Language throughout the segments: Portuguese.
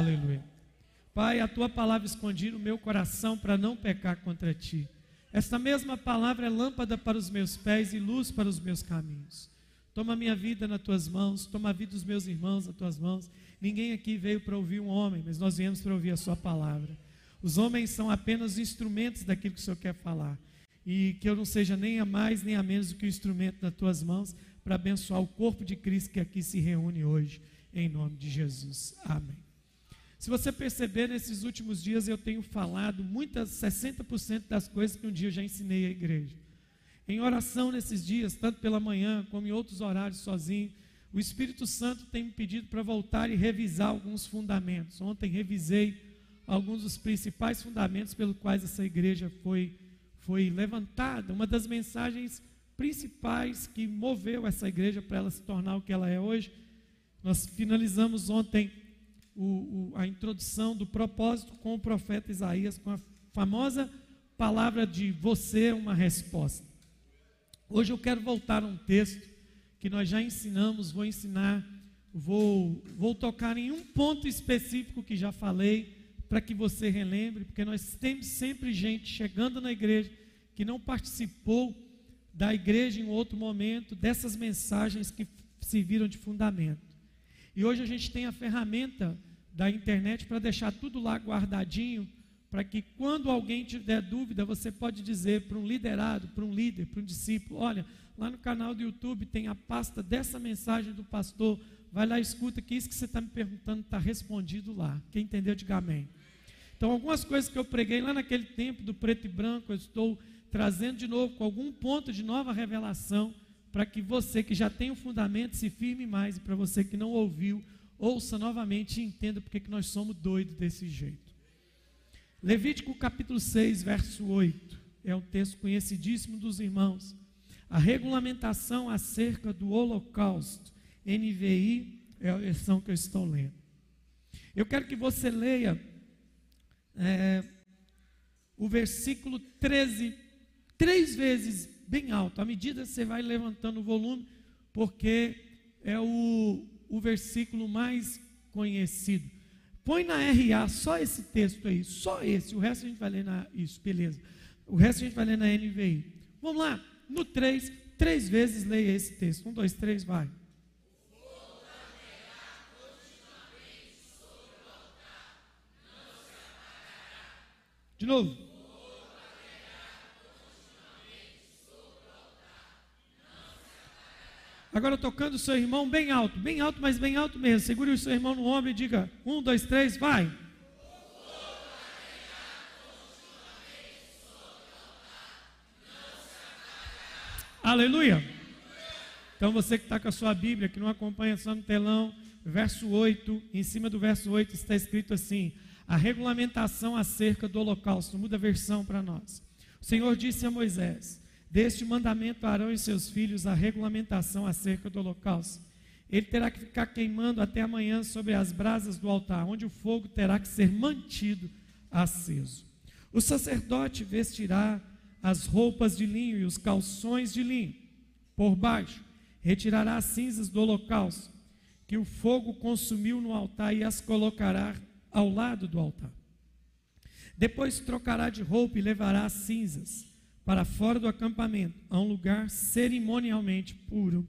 Aleluia. Pai, a tua palavra escondi no meu coração para não pecar contra ti. Esta mesma palavra é lâmpada para os meus pés e luz para os meus caminhos. Toma minha vida nas tuas mãos, toma a vida dos meus irmãos nas tuas mãos. Ninguém aqui veio para ouvir um homem, mas nós viemos para ouvir a sua palavra. Os homens são apenas instrumentos daquilo que o Senhor quer falar. E que eu não seja nem a mais nem a menos do que o instrumento nas tuas mãos para abençoar o corpo de Cristo que aqui se reúne hoje, em nome de Jesus. Amém. Se você perceber, nesses últimos dias eu tenho falado muitas, 60% das coisas que um dia eu já ensinei à igreja. Em oração nesses dias, tanto pela manhã como em outros horários sozinho, o Espírito Santo tem me pedido para voltar e revisar alguns fundamentos. Ontem revisei alguns dos principais fundamentos pelos quais essa igreja foi, foi levantada. Uma das mensagens principais que moveu essa igreja para ela se tornar o que ela é hoje. Nós finalizamos ontem o, o, a introdução do propósito com o profeta Isaías, com a famosa palavra de você é uma resposta. Hoje eu quero voltar a um texto que nós já ensinamos, vou ensinar, vou, vou tocar em um ponto específico que já falei, para que você relembre, porque nós temos sempre gente chegando na igreja que não participou da igreja em outro momento, dessas mensagens que serviram de fundamento. E hoje a gente tem a ferramenta da internet para deixar tudo lá guardadinho, para que quando alguém tiver dúvida, você pode dizer para um liderado, para um líder, para um discípulo: olha, lá no canal do YouTube tem a pasta dessa mensagem do pastor, vai lá escuta, que isso que você está me perguntando está respondido lá. Quem entendeu, diga amém. Então, algumas coisas que eu preguei lá naquele tempo do preto e branco, eu estou trazendo de novo com algum ponto de nova revelação, para que você que já tem o fundamento se firme mais, e para você que não ouviu, ouça novamente e entenda porque que nós somos doidos desse jeito. Levítico capítulo 6, verso 8, é um texto conhecidíssimo dos irmãos. A regulamentação acerca do holocausto, NVI, é a versão que eu estou lendo. Eu quero que você leia é, o versículo 13, três vezes bem alto, à medida que você vai levantando o volume, porque é o, o versículo mais conhecido. Põe na RA só esse texto aí, só esse. O resto a gente vai ler na. Isso, beleza. O resto a gente vai ler na NVI. Vamos lá, no 3, três vezes leia esse texto. Um, dois, três, vai. De novo. Agora tocando o seu irmão bem alto, bem alto, mas bem alto mesmo. Segure o seu irmão no ombro e diga: um, dois, três, vai. Aleluia. Então você que está com a sua Bíblia, que não acompanha só no telão, verso 8, em cima do verso 8 está escrito assim: a regulamentação acerca do holocausto. Muda a versão para nós. O Senhor disse a Moisés: Deste mandamento Arão e seus filhos a regulamentação acerca do holocausto. Ele terá que ficar queimando até amanhã sobre as brasas do altar, onde o fogo terá que ser mantido aceso. O sacerdote vestirá as roupas de linho e os calções de linho por baixo, retirará as cinzas do holocausto que o fogo consumiu no altar e as colocará ao lado do altar. Depois trocará de roupa e levará as cinzas para fora do acampamento, a um lugar cerimonialmente puro.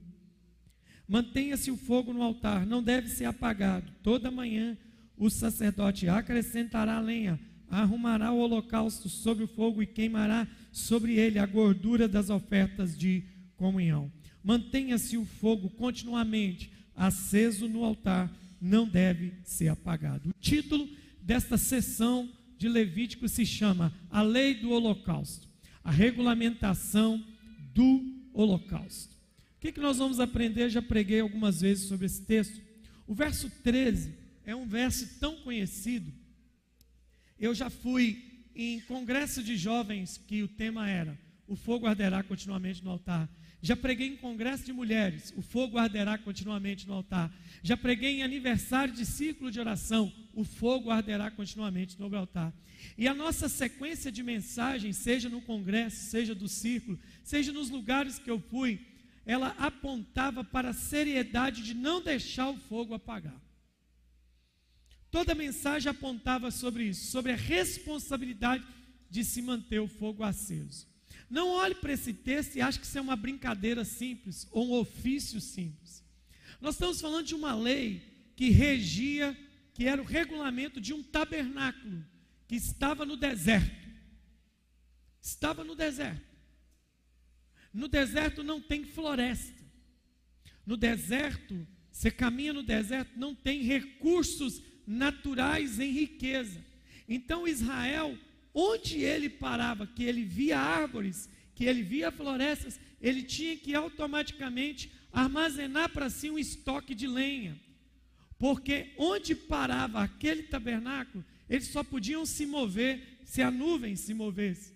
Mantenha-se o fogo no altar, não deve ser apagado. Toda manhã o sacerdote acrescentará lenha, arrumará o holocausto sobre o fogo e queimará sobre ele a gordura das ofertas de comunhão. Mantenha-se o fogo continuamente aceso no altar, não deve ser apagado. O título desta sessão de Levítico se chama A Lei do Holocausto a regulamentação do holocausto. O que, que nós vamos aprender? Já preguei algumas vezes sobre esse texto. O verso 13 é um verso tão conhecido. Eu já fui em congresso de jovens que o tema era: O fogo arderá continuamente no altar. Já preguei em congresso de mulheres, o fogo arderá continuamente no altar. Já preguei em aniversário de círculo de oração, o fogo arderá continuamente no altar. E a nossa sequência de mensagens, seja no congresso, seja do círculo, seja nos lugares que eu fui, ela apontava para a seriedade de não deixar o fogo apagar. Toda mensagem apontava sobre isso, sobre a responsabilidade de se manter o fogo aceso. Não olhe para esse texto e ache que isso é uma brincadeira simples ou um ofício simples. Nós estamos falando de uma lei que regia, que era o regulamento de um tabernáculo que estava no deserto. Estava no deserto. No deserto não tem floresta. No deserto, você caminha no deserto, não tem recursos naturais em riqueza. Então Israel onde ele parava, que ele via árvores, que ele via florestas, ele tinha que automaticamente armazenar para si um estoque de lenha. Porque onde parava aquele tabernáculo, eles só podiam se mover se a nuvem se movesse.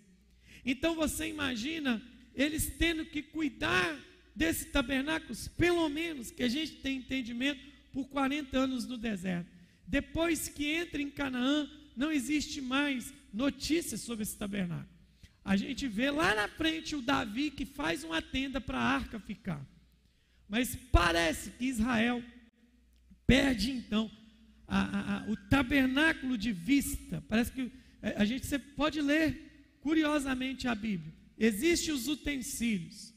Então você imagina eles tendo que cuidar desse tabernáculo, pelo menos que a gente tem entendimento, por 40 anos no deserto. Depois que entra em Canaã, não existe mais notícias sobre esse tabernáculo. A gente vê lá na frente o Davi que faz uma tenda para a arca ficar. Mas parece que Israel perde então a, a, a, o tabernáculo de vista. Parece que é, a gente você pode ler curiosamente a Bíblia. Existem os utensílios.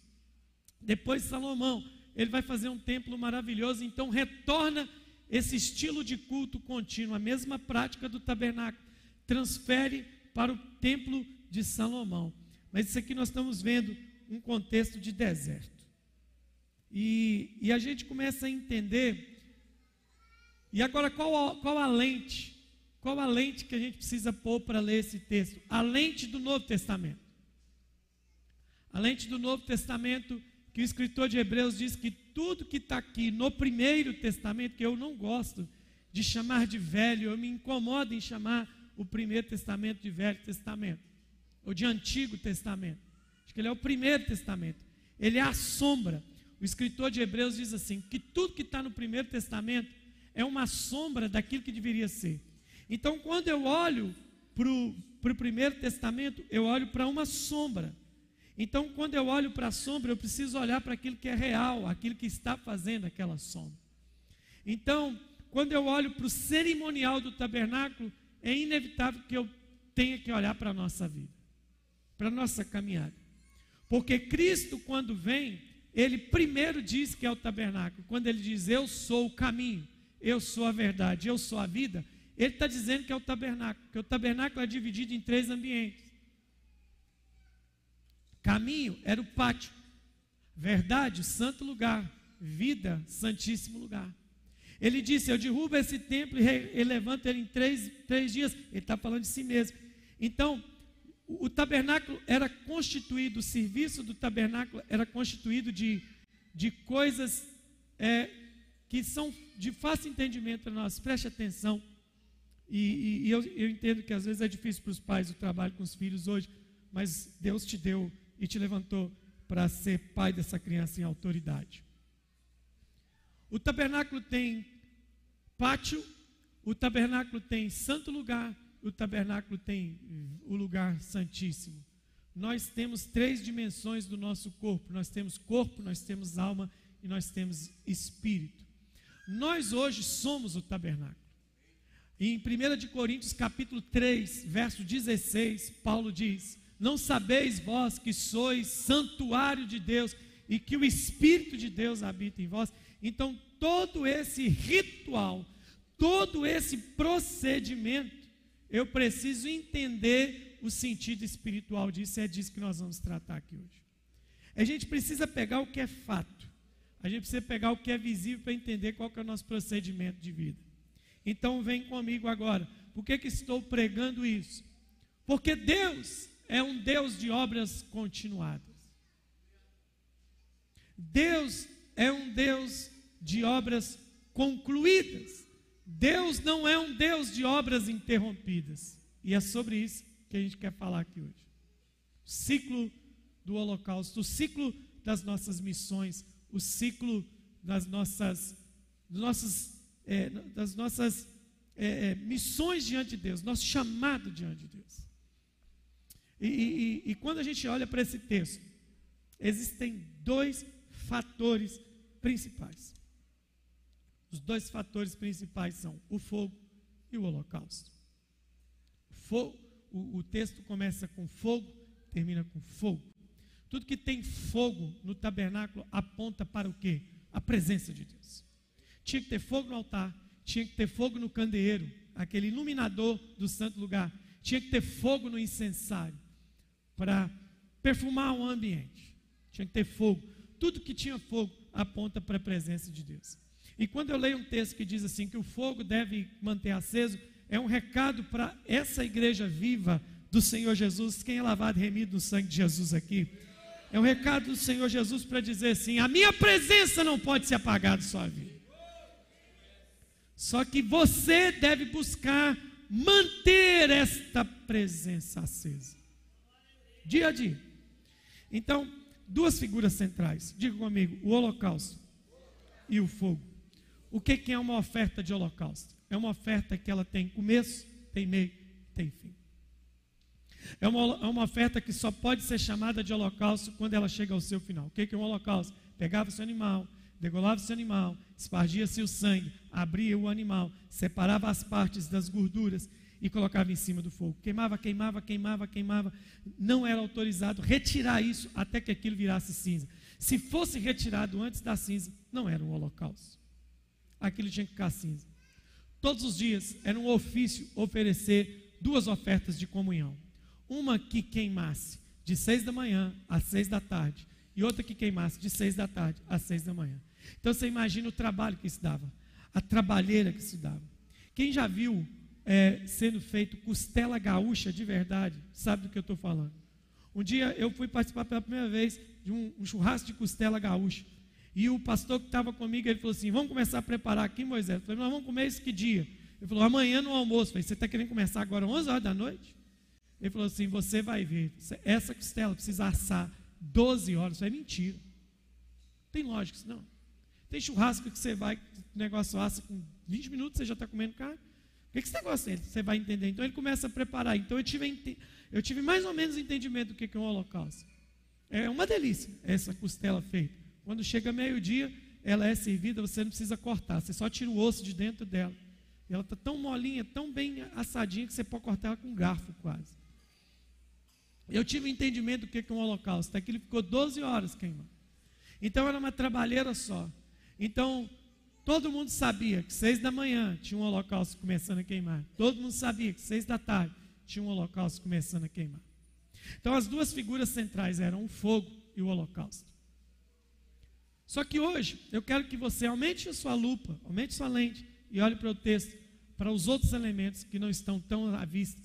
Depois Salomão, ele vai fazer um templo maravilhoso, então retorna esse estilo de culto contínuo, a mesma prática do tabernáculo transfere para o templo de Salomão. Mas isso aqui nós estamos vendo um contexto de deserto. E, e a gente começa a entender. E agora, qual a, qual a lente? Qual a lente que a gente precisa pôr para ler esse texto? A lente do Novo Testamento. A lente do Novo Testamento, que o escritor de Hebreus diz que tudo que está aqui no Primeiro Testamento, que eu não gosto de chamar de velho, eu me incomodo em chamar o primeiro testamento de Velho Testamento, ou de Antigo Testamento. Acho que ele é o primeiro testamento. Ele é a sombra. O escritor de Hebreus diz assim: que tudo que está no primeiro testamento é uma sombra daquilo que deveria ser. Então, quando eu olho para o primeiro testamento, eu olho para uma sombra. Então, quando eu olho para a sombra, eu preciso olhar para aquilo que é real, aquilo que está fazendo aquela sombra. Então, quando eu olho para o cerimonial do tabernáculo, é inevitável que eu tenha que olhar para a nossa vida, para a nossa caminhada. Porque Cristo, quando vem, ele primeiro diz que é o tabernáculo. Quando ele diz, Eu sou o caminho, eu sou a verdade, eu sou a vida, ele está dizendo que é o tabernáculo, que o tabernáculo é dividido em três ambientes. Caminho era o pátio, verdade, santo lugar, vida, santíssimo lugar. Ele disse: Eu derrubo esse templo e levanto ele em três, três dias. Ele está falando de si mesmo. Então, o, tabernáculo era constituído, o serviço do tabernáculo era constituído de, de coisas é, que são de fácil entendimento para nós. Preste atenção. E, e, e eu, eu entendo que às vezes é difícil para os pais o trabalho com os filhos hoje, mas Deus te deu e te levantou para ser pai dessa criança em autoridade. O tabernáculo tem pátio, o tabernáculo tem santo lugar, o tabernáculo tem o lugar santíssimo. Nós temos três dimensões do nosso corpo: nós temos corpo, nós temos alma e nós temos espírito. Nós hoje somos o tabernáculo. em 1 de Coríntios capítulo 3, verso 16, Paulo diz: Não sabeis vós que sois santuário de Deus e que o Espírito de Deus habita em vós? Então, todo esse ritual, todo esse procedimento, eu preciso entender o sentido espiritual disso, é disso que nós vamos tratar aqui hoje. A gente precisa pegar o que é fato, a gente precisa pegar o que é visível para entender qual que é o nosso procedimento de vida. Então vem comigo agora. Por que, que estou pregando isso? Porque Deus é um Deus de obras continuadas. Deus é um Deus de obras concluídas. Deus não é um Deus de obras interrompidas. E é sobre isso que a gente quer falar aqui hoje. O ciclo do holocausto, o ciclo das nossas missões, o ciclo das nossas, nossas, é, das nossas é, é, missões diante de Deus, nosso chamado diante de Deus. E, e, e quando a gente olha para esse texto, existem dois fatores principais. Os dois fatores principais são o fogo e o holocausto. Fogo, o, o texto começa com fogo, termina com fogo. Tudo que tem fogo no tabernáculo aponta para o quê? A presença de Deus. Tinha que ter fogo no altar, tinha que ter fogo no candeeiro, aquele iluminador do santo lugar. Tinha que ter fogo no incensário para perfumar o ambiente. Tinha que ter fogo. Tudo que tinha fogo aponta para a presença de Deus. E quando eu leio um texto que diz assim que o fogo deve manter aceso, é um recado para essa igreja viva do Senhor Jesus, quem é lavado e remido no sangue de Jesus aqui. É um recado do Senhor Jesus para dizer assim: a minha presença não pode se apagar da sua vida. Só que você deve buscar manter esta presença acesa, dia a dia. Então, duas figuras centrais, diga comigo: o holocausto e o fogo. O que, é uma oferta de holocausto? É uma oferta que ela tem começo, tem meio, tem fim. É uma, é uma oferta que só pode ser chamada de holocausto quando ela chega ao seu final. O que, é um holocausto? Pegava seu animal, degolava o seu animal, espargia-se o sangue, abria o animal, separava as partes das gorduras e colocava em cima do fogo. Queimava, queimava, queimava, queimava. Não era autorizado retirar isso até que aquilo virasse cinza. Se fosse retirado antes da cinza, não era um holocausto. Aquilo tinha que ficar cinza. Todos os dias era um ofício oferecer duas ofertas de comunhão. Uma que queimasse de seis da manhã às seis da tarde, e outra que queimasse de seis da tarde às seis da manhã. Então você imagina o trabalho que isso dava, a trabalheira que isso dava. Quem já viu é, sendo feito costela gaúcha de verdade, sabe do que eu estou falando. Um dia eu fui participar pela primeira vez de um, um churrasco de costela gaúcha. E o pastor que estava comigo, ele falou assim: Vamos começar a preparar aqui, Moisés. Eu falei: Nós vamos comer isso que dia? Ele falou: Amanhã no almoço. Eu falei: Você está querendo começar agora 11 horas da noite? Ele falou assim: Você vai ver, essa costela precisa assar 12 horas. Isso é mentira. Tem lógica isso não. Tem churrasco que você vai, o negócio assa com 20 minutos, você já está comendo carne. O que, que esse negócio é? Você vai entender. Então ele começa a preparar. Então eu tive, eu tive mais ou menos entendimento do que é um holocausto. É uma delícia essa costela feita. Quando chega meio-dia, ela é servida, você não precisa cortar, você só tira o osso de dentro dela. Ela está tão molinha, tão bem assadinha que você pode cortar ela com um garfo quase. Eu tive um entendimento do que é um holocausto. Até que ele ficou 12 horas queimando. Então era uma trabalheira só. Então, todo mundo sabia que seis da manhã tinha um holocausto começando a queimar. Todo mundo sabia que seis da tarde tinha um holocausto começando a queimar. Então, as duas figuras centrais eram o fogo e o holocausto. Só que hoje, eu quero que você aumente a sua lupa, aumente sua lente e olhe para o texto, para os outros elementos que não estão tão à vista.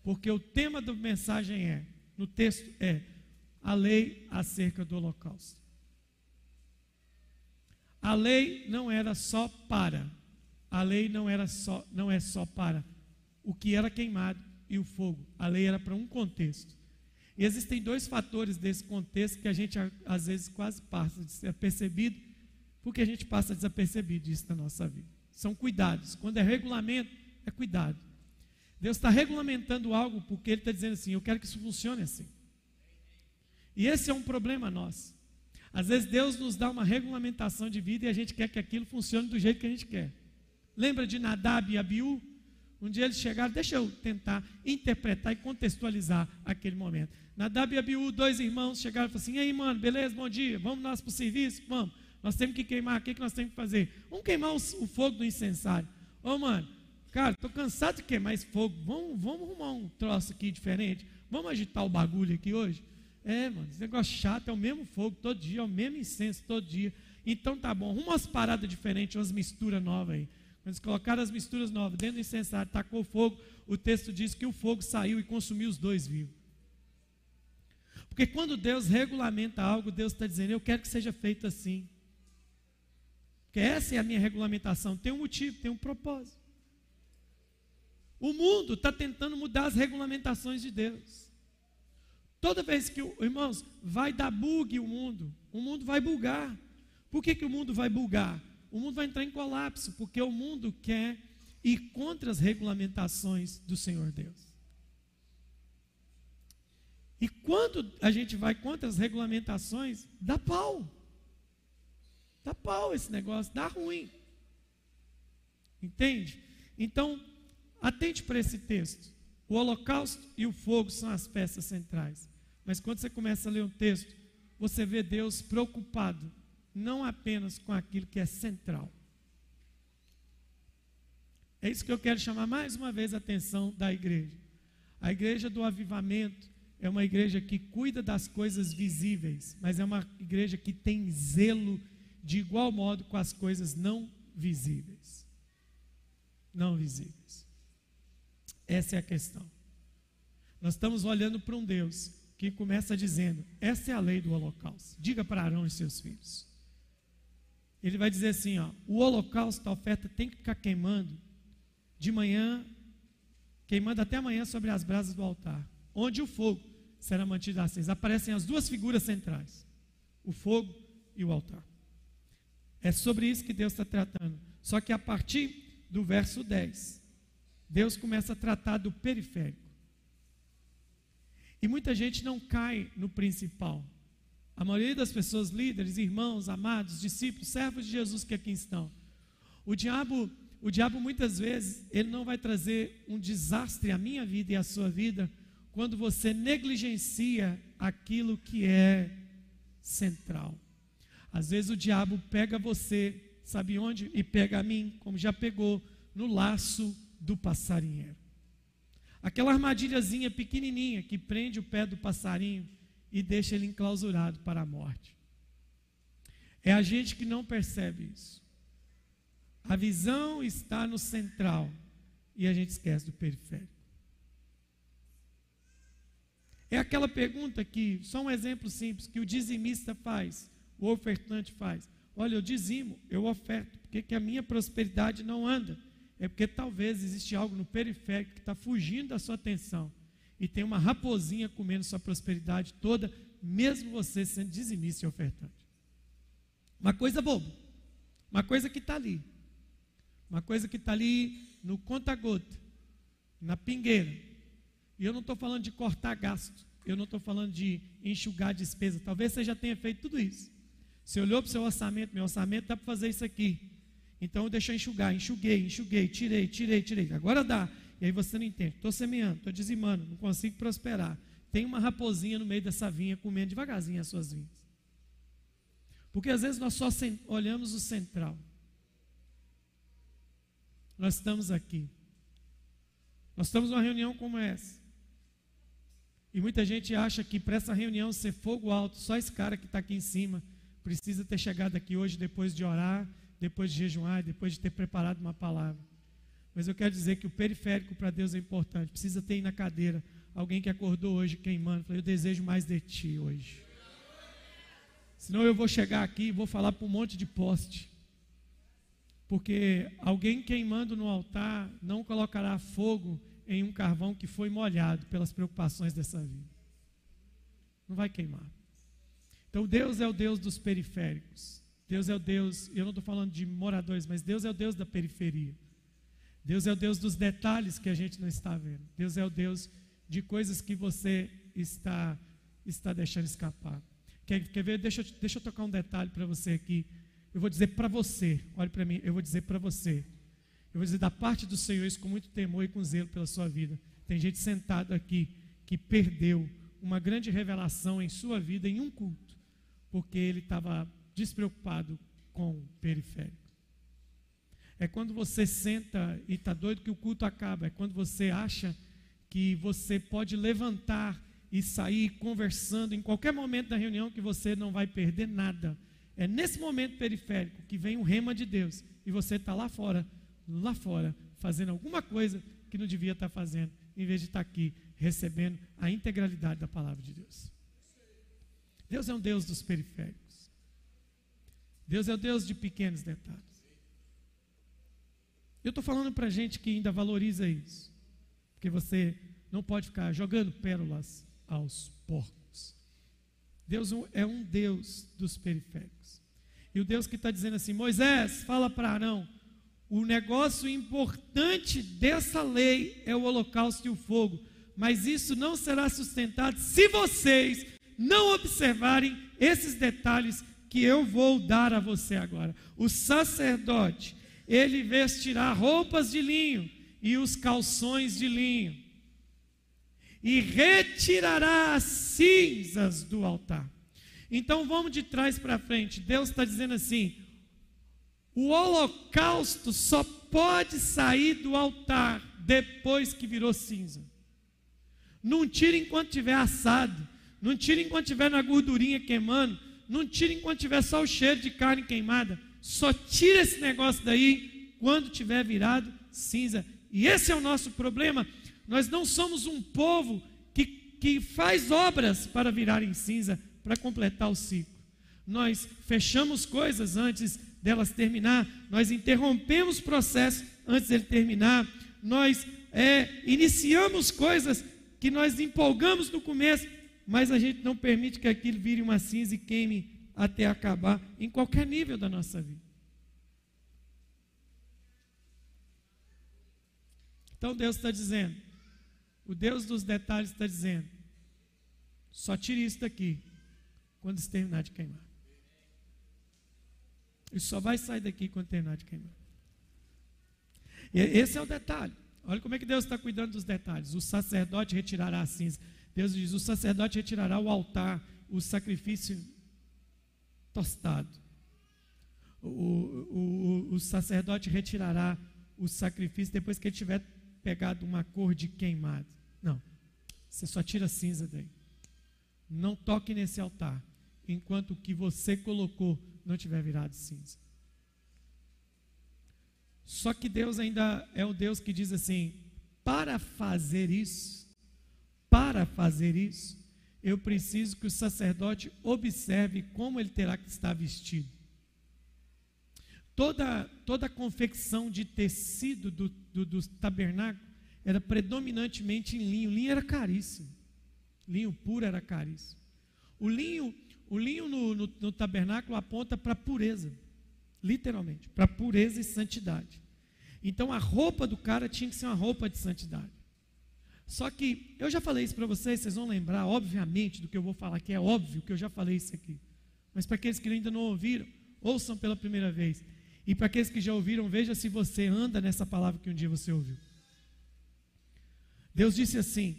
Porque o tema da mensagem é, no texto é, a lei acerca do holocausto. A lei não era só para, a lei não era só, não é só para o que era queimado e o fogo. A lei era para um contexto. E existem dois fatores desse contexto que a gente às vezes quase passa de ser percebido, porque a gente passa desapercebido isso na nossa vida. São cuidados. Quando é regulamento, é cuidado. Deus está regulamentando algo porque Ele está dizendo assim: eu quero que isso funcione assim. E esse é um problema nosso. Às vezes Deus nos dá uma regulamentação de vida e a gente quer que aquilo funcione do jeito que a gente quer. Lembra de Nadab e Abiú? Um dia eles chegaram, deixa eu tentar interpretar e contextualizar aquele momento. Nadab e Abiú, dois irmãos, chegaram e falaram assim: e aí, mano, beleza, bom dia, vamos nós para o serviço? Vamos. Nós temos que queimar, o que, que nós temos que fazer? Vamos queimar o, o fogo do incensário. Ô, mano, cara, estou cansado de queimar esse fogo, vamos, vamos arrumar um troço aqui diferente, vamos agitar o bagulho aqui hoje? É, mano, esse negócio chato é o mesmo fogo todo dia, é o mesmo incenso todo dia. Então tá bom, arruma umas paradas diferentes, umas misturas novas aí. Eles colocaram as misturas novas dentro do incensário, tacou fogo, o texto diz que o fogo saiu e consumiu os dois vivos. Porque quando Deus regulamenta algo, Deus está dizendo, eu quero que seja feito assim. Porque essa é a minha regulamentação. Tem um motivo, tem um propósito. O mundo está tentando mudar as regulamentações de Deus. Toda vez que, irmãos, vai dar bug o mundo, o mundo vai bugar. Por que, que o mundo vai bugar? O mundo vai entrar em colapso, porque o mundo quer ir contra as regulamentações do Senhor Deus. E quando a gente vai contra as regulamentações, dá pau. Dá pau esse negócio, dá ruim. Entende? Então, Atente para esse texto. O holocausto e o fogo são as peças centrais. Mas quando você começa a ler o texto, você vê Deus preocupado não apenas com aquilo que é central. É isso que eu quero chamar mais uma vez a atenção da igreja. A igreja do avivamento é uma igreja que cuida das coisas visíveis, mas é uma igreja que tem zelo de igual modo com as coisas não visíveis. Não visíveis. Essa é a questão. Nós estamos olhando para um Deus que começa dizendo: essa é a lei do holocausto. Diga para Arão e seus filhos. Ele vai dizer assim: ó, o holocausto, a oferta tem que ficar queimando de manhã, queimando até amanhã sobre as brasas do altar, onde o fogo será mantido aceso. Aparecem as duas figuras centrais: o fogo e o altar. É sobre isso que Deus está tratando. Só que a partir do verso 10, Deus começa a tratar do periférico. E muita gente não cai no principal. A maioria das pessoas, líderes, irmãos, amados, discípulos, servos de Jesus que aqui estão. O diabo, o diabo muitas vezes, ele não vai trazer um desastre à minha vida e à sua vida quando você negligencia aquilo que é central. Às vezes o diabo pega você, sabe onde? E pega a mim, como já pegou, no laço do passarinheiro. Aquela armadilhazinha pequenininha que prende o pé do passarinho e deixa ele enclausurado para a morte. É a gente que não percebe isso. A visão está no central e a gente esquece do periférico. É aquela pergunta que, só um exemplo simples, que o dizimista faz, o ofertante faz. Olha, eu dizimo, eu oferto, porque que a minha prosperidade não anda? É porque talvez existe algo no periférico que está fugindo da sua atenção e tem uma raposinha comendo sua prosperidade toda, mesmo você sendo dizimista e ofertante. Uma coisa boba, uma coisa que está ali, uma coisa que está ali no conta-gota, na pingueira. E eu não estou falando de cortar gasto, eu não estou falando de enxugar despesa. Talvez você já tenha feito tudo isso. Você olhou para o seu orçamento, meu orçamento dá para fazer isso aqui. Então eu enxugar, enxuguei, enxuguei, tirei, tirei, tirei. Agora dá. E aí você não entende. Estou semeando, estou dizimando, não consigo prosperar. Tem uma raposinha no meio dessa vinha comendo devagarzinho as suas vinhas. Porque às vezes nós só olhamos o central. Nós estamos aqui. Nós estamos numa reunião como essa. E muita gente acha que para essa reunião ser fogo alto, só esse cara que está aqui em cima precisa ter chegado aqui hoje depois de orar, depois de jejuar, depois de ter preparado uma palavra. Mas eu quero dizer que o periférico para Deus é importante. Precisa ter na cadeira alguém que acordou hoje queimando. Falei, eu desejo mais de ti hoje. Senão eu vou chegar aqui e vou falar para um monte de poste. Porque alguém queimando no altar não colocará fogo em um carvão que foi molhado pelas preocupações dessa vida. Não vai queimar. Então Deus é o Deus dos periféricos. Deus é o Deus, eu não estou falando de moradores, mas Deus é o Deus da periferia. Deus é o Deus dos detalhes que a gente não está vendo. Deus é o Deus de coisas que você está, está deixando escapar. Quer, quer ver? Deixa deixa eu tocar um detalhe para você aqui. Eu vou dizer para você, olhe para mim, eu vou dizer para você. Eu vou dizer da parte do Senhor isso com muito temor e com zelo pela sua vida. Tem gente sentado aqui que perdeu uma grande revelação em sua vida em um culto, porque ele estava despreocupado com o periférico. É quando você senta e está doido que o culto acaba. É quando você acha que você pode levantar e sair conversando em qualquer momento da reunião que você não vai perder nada. É nesse momento periférico que vem o rema de Deus e você está lá fora, lá fora, fazendo alguma coisa que não devia estar tá fazendo, em vez de estar tá aqui recebendo a integralidade da palavra de Deus. Deus é um Deus dos periféricos. Deus é o Deus de pequenos detalhes. Eu estou falando para gente que ainda valoriza isso, porque você não pode ficar jogando pérolas aos porcos. Deus é um Deus dos periféricos. E o Deus que está dizendo assim: Moisés, fala para Arão, o negócio importante dessa lei é o holocausto e o fogo, mas isso não será sustentado se vocês não observarem esses detalhes que eu vou dar a você agora. O sacerdote ele vestirá roupas de linho e os calções de linho, e retirará as cinzas do altar. Então vamos de trás para frente. Deus está dizendo assim: o holocausto só pode sair do altar depois que virou cinza. Não tira enquanto estiver assado, não tira enquanto estiver na gordurinha queimando, não tira enquanto tiver só o cheiro de carne queimada. Só tira esse negócio daí quando tiver virado cinza. E esse é o nosso problema. Nós não somos um povo que, que faz obras para virar em cinza, para completar o ciclo. Nós fechamos coisas antes delas terminar, nós interrompemos processo antes dele terminar, nós é, iniciamos coisas que nós empolgamos no começo, mas a gente não permite que aquilo vire uma cinza e queime até acabar em qualquer nível da nossa vida. Então Deus está dizendo, o Deus dos detalhes está dizendo, só tire isso daqui quando se terminar de queimar. Isso só vai sair daqui quando terminar de queimar. E esse é o detalhe. Olha como é que Deus está cuidando dos detalhes. O sacerdote retirará a cinza. Deus diz: o sacerdote retirará o altar, o sacrifício tostado. O, o, o, sacerdote retirará o sacrifício depois que ele tiver pegado uma cor de queimado. Não. Você só tira cinza daí. Não toque nesse altar enquanto o que você colocou não tiver virado cinza. Só que Deus ainda é o Deus que diz assim: para fazer isso, para fazer isso, eu preciso que o sacerdote observe como ele terá que estar vestido. Toda, toda a confecção de tecido do, do, do tabernáculo era predominantemente em linho. Linho era caríssimo. Linho puro era caríssimo. O linho, o linho no, no, no tabernáculo aponta para pureza, literalmente, para pureza e santidade. Então a roupa do cara tinha que ser uma roupa de santidade. Só que eu já falei isso para vocês, vocês vão lembrar, obviamente, do que eu vou falar, que é óbvio que eu já falei isso aqui. Mas para aqueles que ainda não ouviram, ouçam pela primeira vez. E para aqueles que já ouviram, veja se você anda nessa palavra que um dia você ouviu. Deus disse assim: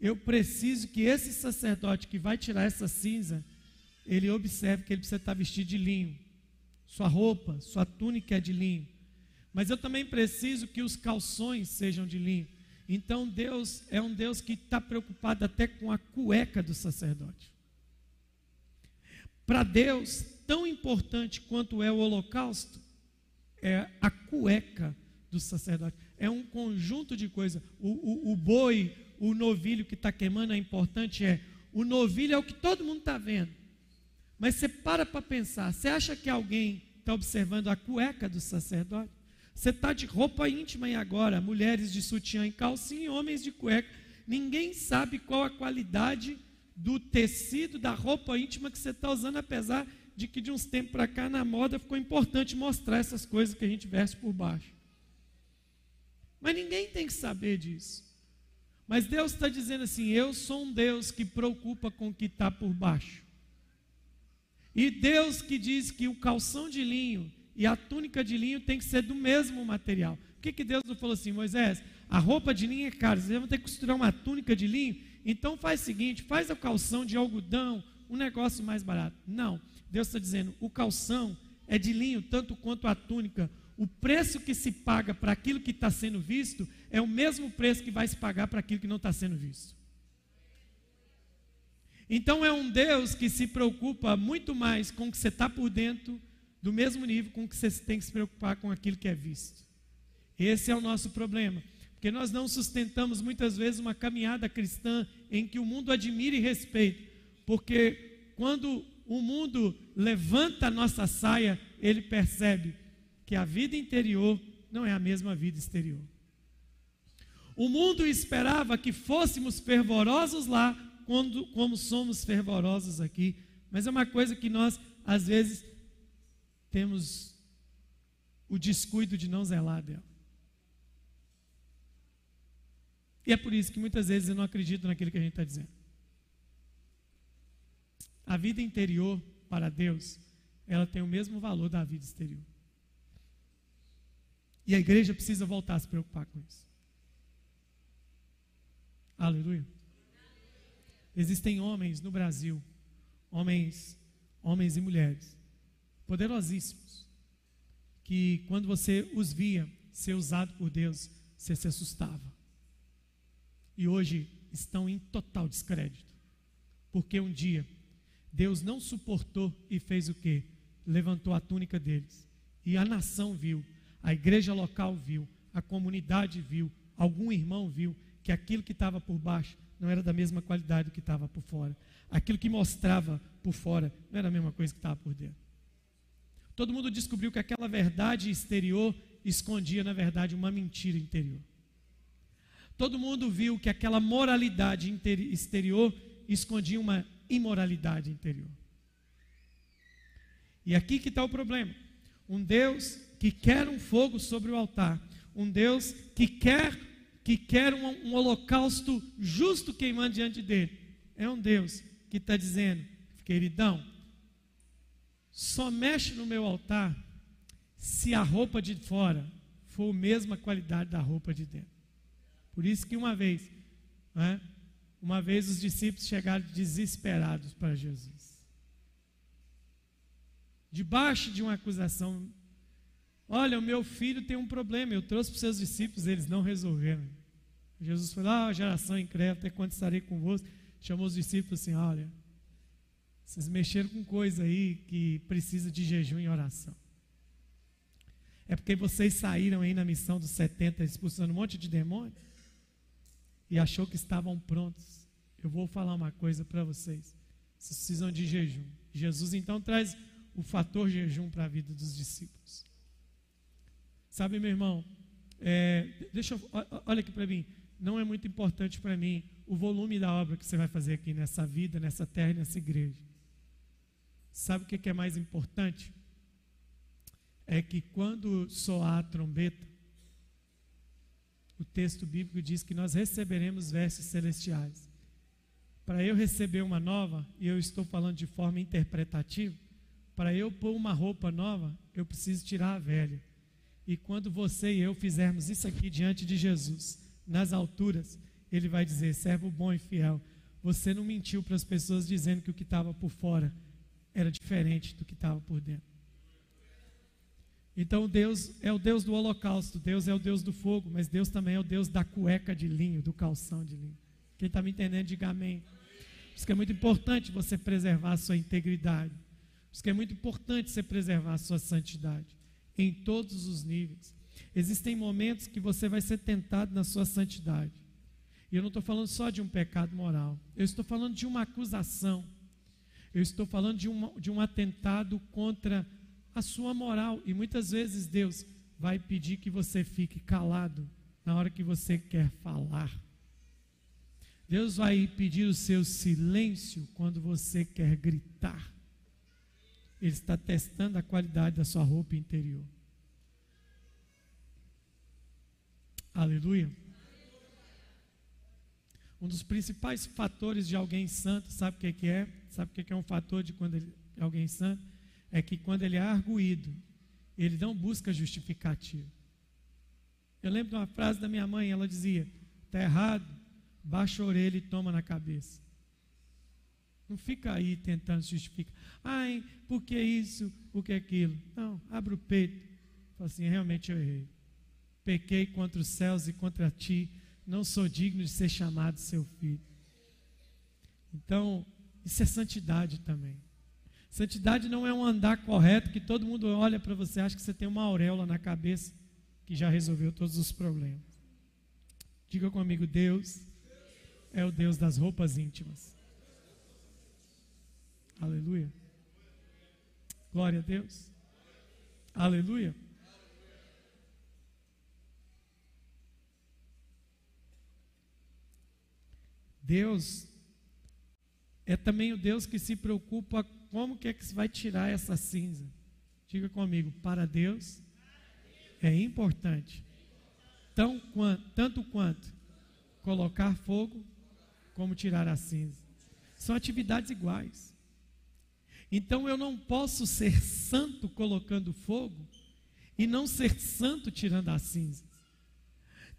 Eu preciso que esse sacerdote que vai tirar essa cinza, ele observe que ele precisa estar vestido de linho. Sua roupa, sua túnica é de linho. Mas eu também preciso que os calções sejam de linho. Então Deus é um Deus que está preocupado até com a cueca do sacerdote. Para Deus, tão importante quanto é o holocausto, é a cueca do sacerdote. É um conjunto de coisas. O, o, o boi, o novilho que está queimando é importante, é o novilho é o que todo mundo está vendo. Mas você para para pensar, você acha que alguém está observando a cueca do sacerdote? Você está de roupa íntima e agora, mulheres de sutiã e calcinha e homens de cueca. Ninguém sabe qual a qualidade do tecido da roupa íntima que você está usando, apesar de que de uns tempos para cá na moda ficou importante mostrar essas coisas que a gente veste por baixo. Mas ninguém tem que saber disso. Mas Deus está dizendo assim: eu sou um Deus que preocupa com o que está por baixo. E Deus que diz que o calção de linho e a túnica de linho tem que ser do mesmo material. Por que, que Deus não falou assim, Moisés? A roupa de linho é cara, vocês vão ter que costurar uma túnica de linho, então faz o seguinte: faz a calção de algodão, um negócio mais barato. Não, Deus está dizendo: o calção é de linho, tanto quanto a túnica. O preço que se paga para aquilo que está sendo visto é o mesmo preço que vai se pagar para aquilo que não está sendo visto. Então é um Deus que se preocupa muito mais com o que você está por dentro do mesmo nível com que você tem que se preocupar com aquilo que é visto. Esse é o nosso problema, porque nós não sustentamos muitas vezes uma caminhada cristã em que o mundo admire e respeite, porque quando o mundo levanta a nossa saia, ele percebe que a vida interior não é a mesma vida exterior. O mundo esperava que fôssemos fervorosos lá, quando, como somos fervorosos aqui, mas é uma coisa que nós, às vezes, temos o descuido de não zelar dela. E é por isso que muitas vezes eu não acredito naquilo que a gente está dizendo. A vida interior, para Deus, ela tem o mesmo valor da vida exterior. E a igreja precisa voltar a se preocupar com isso. Aleluia. Existem homens no Brasil, homens, homens e mulheres, poderosíssimos, que quando você os via ser usado por Deus, você se assustava. E hoje estão em total descrédito. Porque um dia Deus não suportou e fez o quê? Levantou a túnica deles. E a nação viu, a igreja local viu, a comunidade viu, algum irmão viu que aquilo que estava por baixo não era da mesma qualidade do que estava por fora. Aquilo que mostrava por fora não era a mesma coisa que estava por dentro. Todo mundo descobriu que aquela verdade exterior escondia, na verdade, uma mentira interior. Todo mundo viu que aquela moralidade exterior escondia uma imoralidade interior. E aqui que está o problema. Um Deus que quer um fogo sobre o altar, um Deus que quer que quer um, um holocausto justo queimando diante dele, é um Deus que está dizendo, queridão, só mexe no meu altar se a roupa de fora for a mesma qualidade da roupa de dentro. Por isso que uma vez, né, uma vez os discípulos chegaram desesperados para Jesus. Debaixo de uma acusação, olha, o meu filho tem um problema, eu trouxe para os seus discípulos, eles não resolveram. Jesus falou, ah, geração incrédula, até quando estarei convosco? Chamou os discípulos assim, olha, vocês mexeram com coisa aí que precisa de jejum e oração. É porque vocês saíram aí na missão dos 70 expulsando um monte de demônios e achou que estavam prontos. Eu vou falar uma coisa para vocês. Vocês precisam de jejum. Jesus então traz o fator jejum para a vida dos discípulos. Sabe, meu irmão, é, deixa eu, olha aqui para mim. Não é muito importante para mim o volume da obra que você vai fazer aqui nessa vida, nessa terra e nessa igreja. Sabe o que é mais importante? É que quando soar a trombeta, o texto bíblico diz que nós receberemos vestes celestiais. Para eu receber uma nova, e eu estou falando de forma interpretativa, para eu pôr uma roupa nova, eu preciso tirar a velha. E quando você e eu fizermos isso aqui diante de Jesus, nas alturas, ele vai dizer: servo bom e fiel, você não mentiu para as pessoas dizendo que o que estava por fora era diferente do que estava por dentro. Então Deus é o Deus do holocausto, Deus é o Deus do fogo, mas Deus também é o Deus da cueca de linho, do calção de linho. Quem está me entendendo, diga amém. Por isso que é muito importante você preservar a sua integridade. Por isso que é muito importante você preservar a sua santidade em todos os níveis. Existem momentos que você vai ser tentado na sua santidade. E eu não estou falando só de um pecado moral. Eu estou falando de uma acusação. Eu estou falando de, uma, de um atentado contra a sua moral. E muitas vezes Deus vai pedir que você fique calado na hora que você quer falar. Deus vai pedir o seu silêncio quando você quer gritar. Ele está testando a qualidade da sua roupa interior. Aleluia. Um dos principais fatores de alguém santo, sabe o que é? Sabe o que é um fator de quando ele, alguém santo? é que quando ele é arguído, ele não busca justificativo. Eu lembro de uma frase da minha mãe, ela dizia: está errado, baixa a orelha e toma na cabeça. Não fica aí tentando justificar. Ai, por que isso, por que aquilo? Não, abre o peito. Fala assim: realmente eu errei. Pequei contra os céus e contra ti. Não sou digno de ser chamado seu filho. Então, isso é santidade também. Santidade não é um andar correto que todo mundo olha para você acha que você tem uma auréola na cabeça que já resolveu todos os problemas. Diga comigo, Deus é o Deus das roupas íntimas. Aleluia. Glória a Deus. Aleluia. Deus é também o Deus que se preocupa como que é que se vai tirar essa cinza? Diga comigo, para Deus é importante. Tão, tanto quanto colocar fogo, como tirar a cinza. São atividades iguais. Então eu não posso ser santo colocando fogo e não ser santo tirando as cinzas.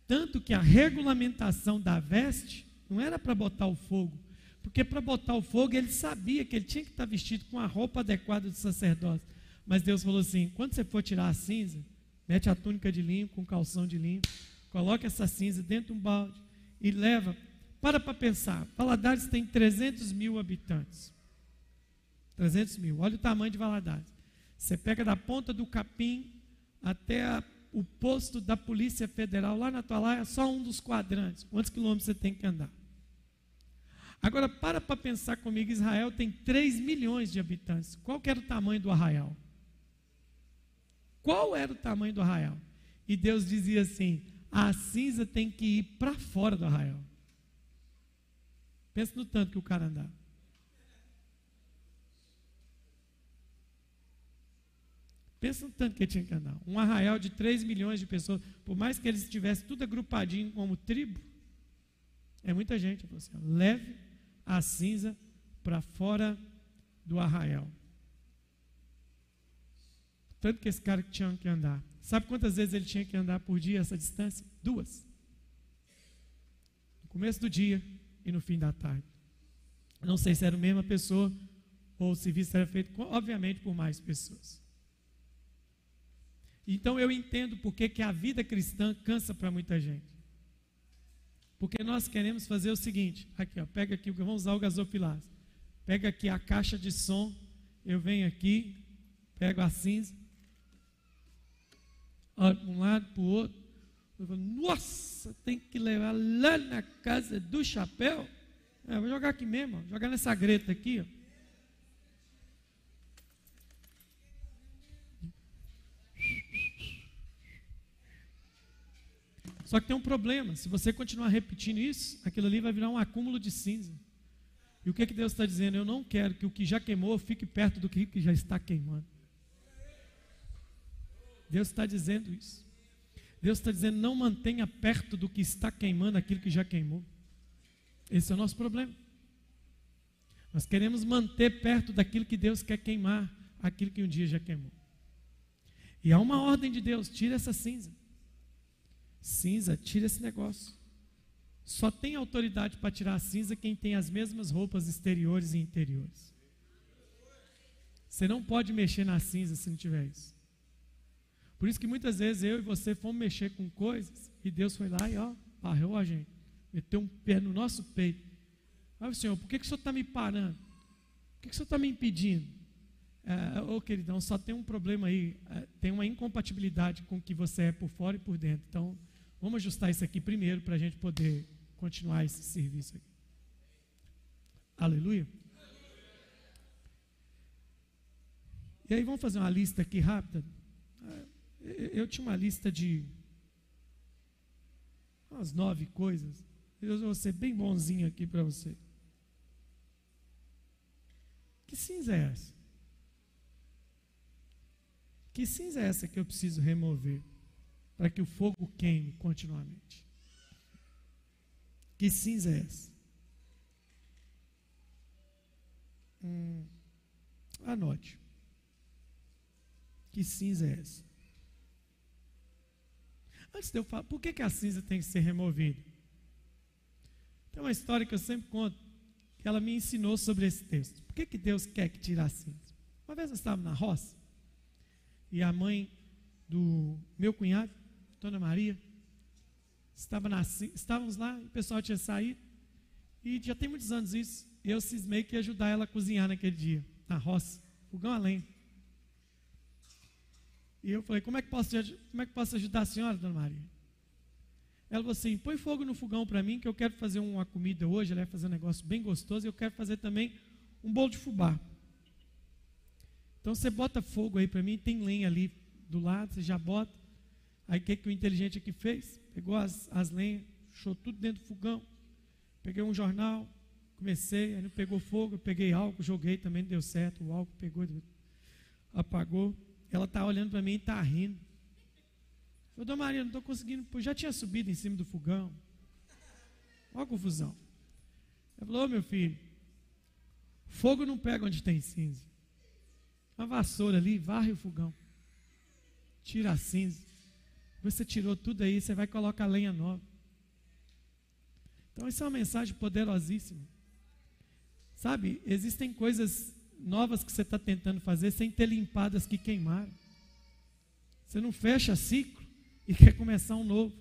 Tanto que a regulamentação da veste não era para botar o fogo, porque para botar o fogo ele sabia que ele tinha que estar vestido com a roupa adequada do sacerdote. Mas Deus falou assim: quando você for tirar a cinza, mete a túnica de linho com calção de linho, coloca essa cinza dentro de um balde e leva. Para para pensar: Valadares tem 300 mil habitantes. 300 mil, olha o tamanho de Valadares. Você pega da ponta do capim até a, o posto da Polícia Federal, lá na Atalaia, é só um dos quadrantes. Quantos quilômetros você tem que andar? Agora, para para pensar comigo, Israel tem 3 milhões de habitantes. Qual era o tamanho do arraial? Qual era o tamanho do arraial? E Deus dizia assim: a cinza tem que ir para fora do arraial. Pensa no tanto que o cara andava. Pensa no tanto que tinha que andar. Um arraial de 3 milhões de pessoas, por mais que eles estivessem tudo agrupadinho como tribo, é muita gente. Assim, leve a cinza para fora do arraial. Tanto que esse cara tinha que andar. Sabe quantas vezes ele tinha que andar por dia essa distância? Duas. No começo do dia e no fim da tarde. Não sei se era a mesma pessoa ou o serviço era feito, obviamente, por mais pessoas. Então eu entendo porque que a vida cristã cansa para muita gente. Porque nós queremos fazer o seguinte: aqui, ó, pega aqui, vamos usar o gasofilaço. Pega aqui a caixa de som, eu venho aqui, pego a cinza, olho para um lado, para o outro. Eu falo, nossa, tem que levar lá na casa do chapéu. É, vou jogar aqui mesmo, ó, jogar nessa greta aqui. Ó. Só que tem um problema: se você continuar repetindo isso, aquilo ali vai virar um acúmulo de cinza. E o que, que Deus está dizendo? Eu não quero que o que já queimou fique perto do que já está queimando. Deus está dizendo isso. Deus está dizendo: não mantenha perto do que está queimando aquilo que já queimou. Esse é o nosso problema. Nós queremos manter perto daquilo que Deus quer queimar, aquilo que um dia já queimou. E há uma ordem de Deus: tira essa cinza. Cinza, tira esse negócio. Só tem autoridade para tirar a cinza quem tem as mesmas roupas exteriores e interiores. Você não pode mexer na cinza se não tiver isso. Por isso que muitas vezes eu e você fomos mexer com coisas e Deus foi lá e ó, barreu a gente, meteu um pé no nosso peito. Aí Senhor, por que, que o Senhor está me parando? Por que, que o Senhor está me impedindo? É, ô queridão, só tem um problema aí, é, tem uma incompatibilidade com o que você é por fora e por dentro. Então, Vamos ajustar isso aqui primeiro para a gente poder continuar esse serviço aqui. Aleluia. E aí vamos fazer uma lista aqui rápida. Eu tinha uma lista de umas nove coisas. Eu vou ser bem bonzinho aqui para você. Que cinza é essa? Que cinza é essa que eu preciso remover? Para que o fogo queime continuamente. Que cinza é essa? Hum, anote. Que cinza é essa? Antes de eu falar, por que, que a cinza tem que ser removida? Tem uma história que eu sempre conto, que ela me ensinou sobre esse texto. Por que, que Deus quer que tire a cinza? Uma vez nós estávamos na roça, e a mãe do meu cunhado Dona Maria. Estava na, estávamos lá, o pessoal tinha saído. E já tem muitos anos isso. Eu cismei que ia ajudar ela a cozinhar naquele dia, na roça, fogão além. E eu falei, como é que posso, como é que posso ajudar a senhora, Dona Maria? Ela falou assim, põe fogo no fogão para mim, que eu quero fazer uma comida hoje, ela vai fazer um negócio bem gostoso, e eu quero fazer também um bolo de fubá. Então você bota fogo aí para mim, tem lenha ali do lado, você já bota. Aí o que, que o inteligente aqui fez? Pegou as, as lenhas, achou tudo dentro do fogão. Peguei um jornal, comecei, aí não pegou fogo, eu peguei álcool, joguei também, deu certo. O álcool pegou, apagou. Ela está olhando para mim e está rindo. Eu Dona Maria, não estou conseguindo, eu já tinha subido em cima do fogão. Olha a confusão. Ela falou, meu filho, fogo não pega onde tem cinza. Uma vassoura ali, varre o fogão. tira a cinza. Você tirou tudo aí, você vai colocar lenha nova. Então, isso é uma mensagem poderosíssima. Sabe, existem coisas novas que você está tentando fazer sem ter limpado as que queimaram. Você não fecha ciclo e quer começar um novo.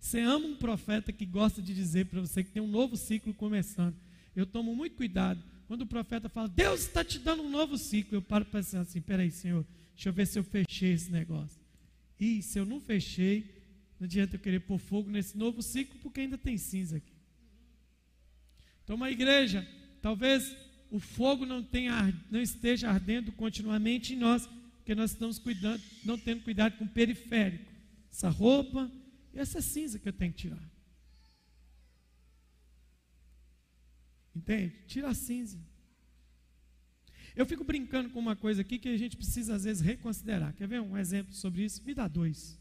Você ama um profeta que gosta de dizer para você que tem um novo ciclo começando. Eu tomo muito cuidado. Quando o profeta fala, Deus está te dando um novo ciclo, eu paro para pensar assim: peraí, Senhor, deixa eu ver se eu fechei esse negócio. E se eu não fechei, não adianta eu querer pôr fogo nesse novo ciclo, porque ainda tem cinza aqui. Então, uma igreja, talvez o fogo não, tenha, não esteja ardendo continuamente em nós, porque nós estamos cuidando, não tendo cuidado com o periférico. Essa roupa e essa cinza que eu tenho que tirar. Entende? Tira a cinza. Eu fico brincando com uma coisa aqui que a gente precisa às vezes reconsiderar. Quer ver um exemplo sobre isso? Me dá dois.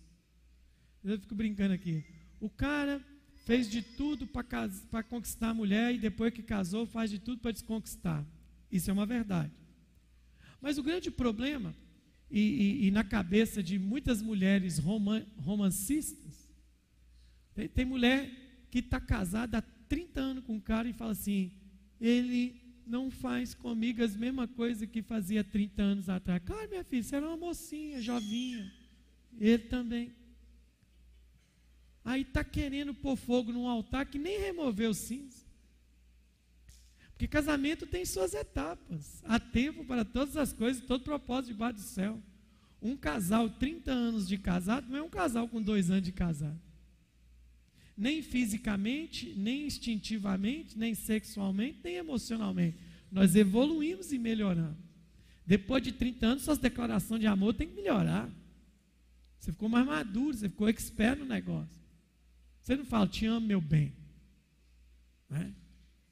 Eu fico brincando aqui. O cara fez de tudo para conquistar a mulher e depois que casou faz de tudo para desconquistar. Isso é uma verdade. Mas o grande problema, e, e, e na cabeça de muitas mulheres roman, romancistas, tem, tem mulher que está casada há 30 anos com um cara e fala assim: ele não faz comigo as mesmas coisas que fazia 30 anos atrás. Cara, minha filha, você era uma mocinha, jovinha. Ele também. Aí está querendo pôr fogo num altar que nem removeu cinza. Porque casamento tem suas etapas. Há tempo para todas as coisas, todo propósito debaixo do céu. Um casal, 30 anos de casado, não é um casal com dois anos de casado. Nem fisicamente, nem instintivamente, nem sexualmente, nem emocionalmente. Nós evoluímos e melhoramos. Depois de 30 anos, suas declarações de amor têm que melhorar. Você ficou mais maduro, você ficou expert no negócio. Você não fala, te amo, meu bem. Né?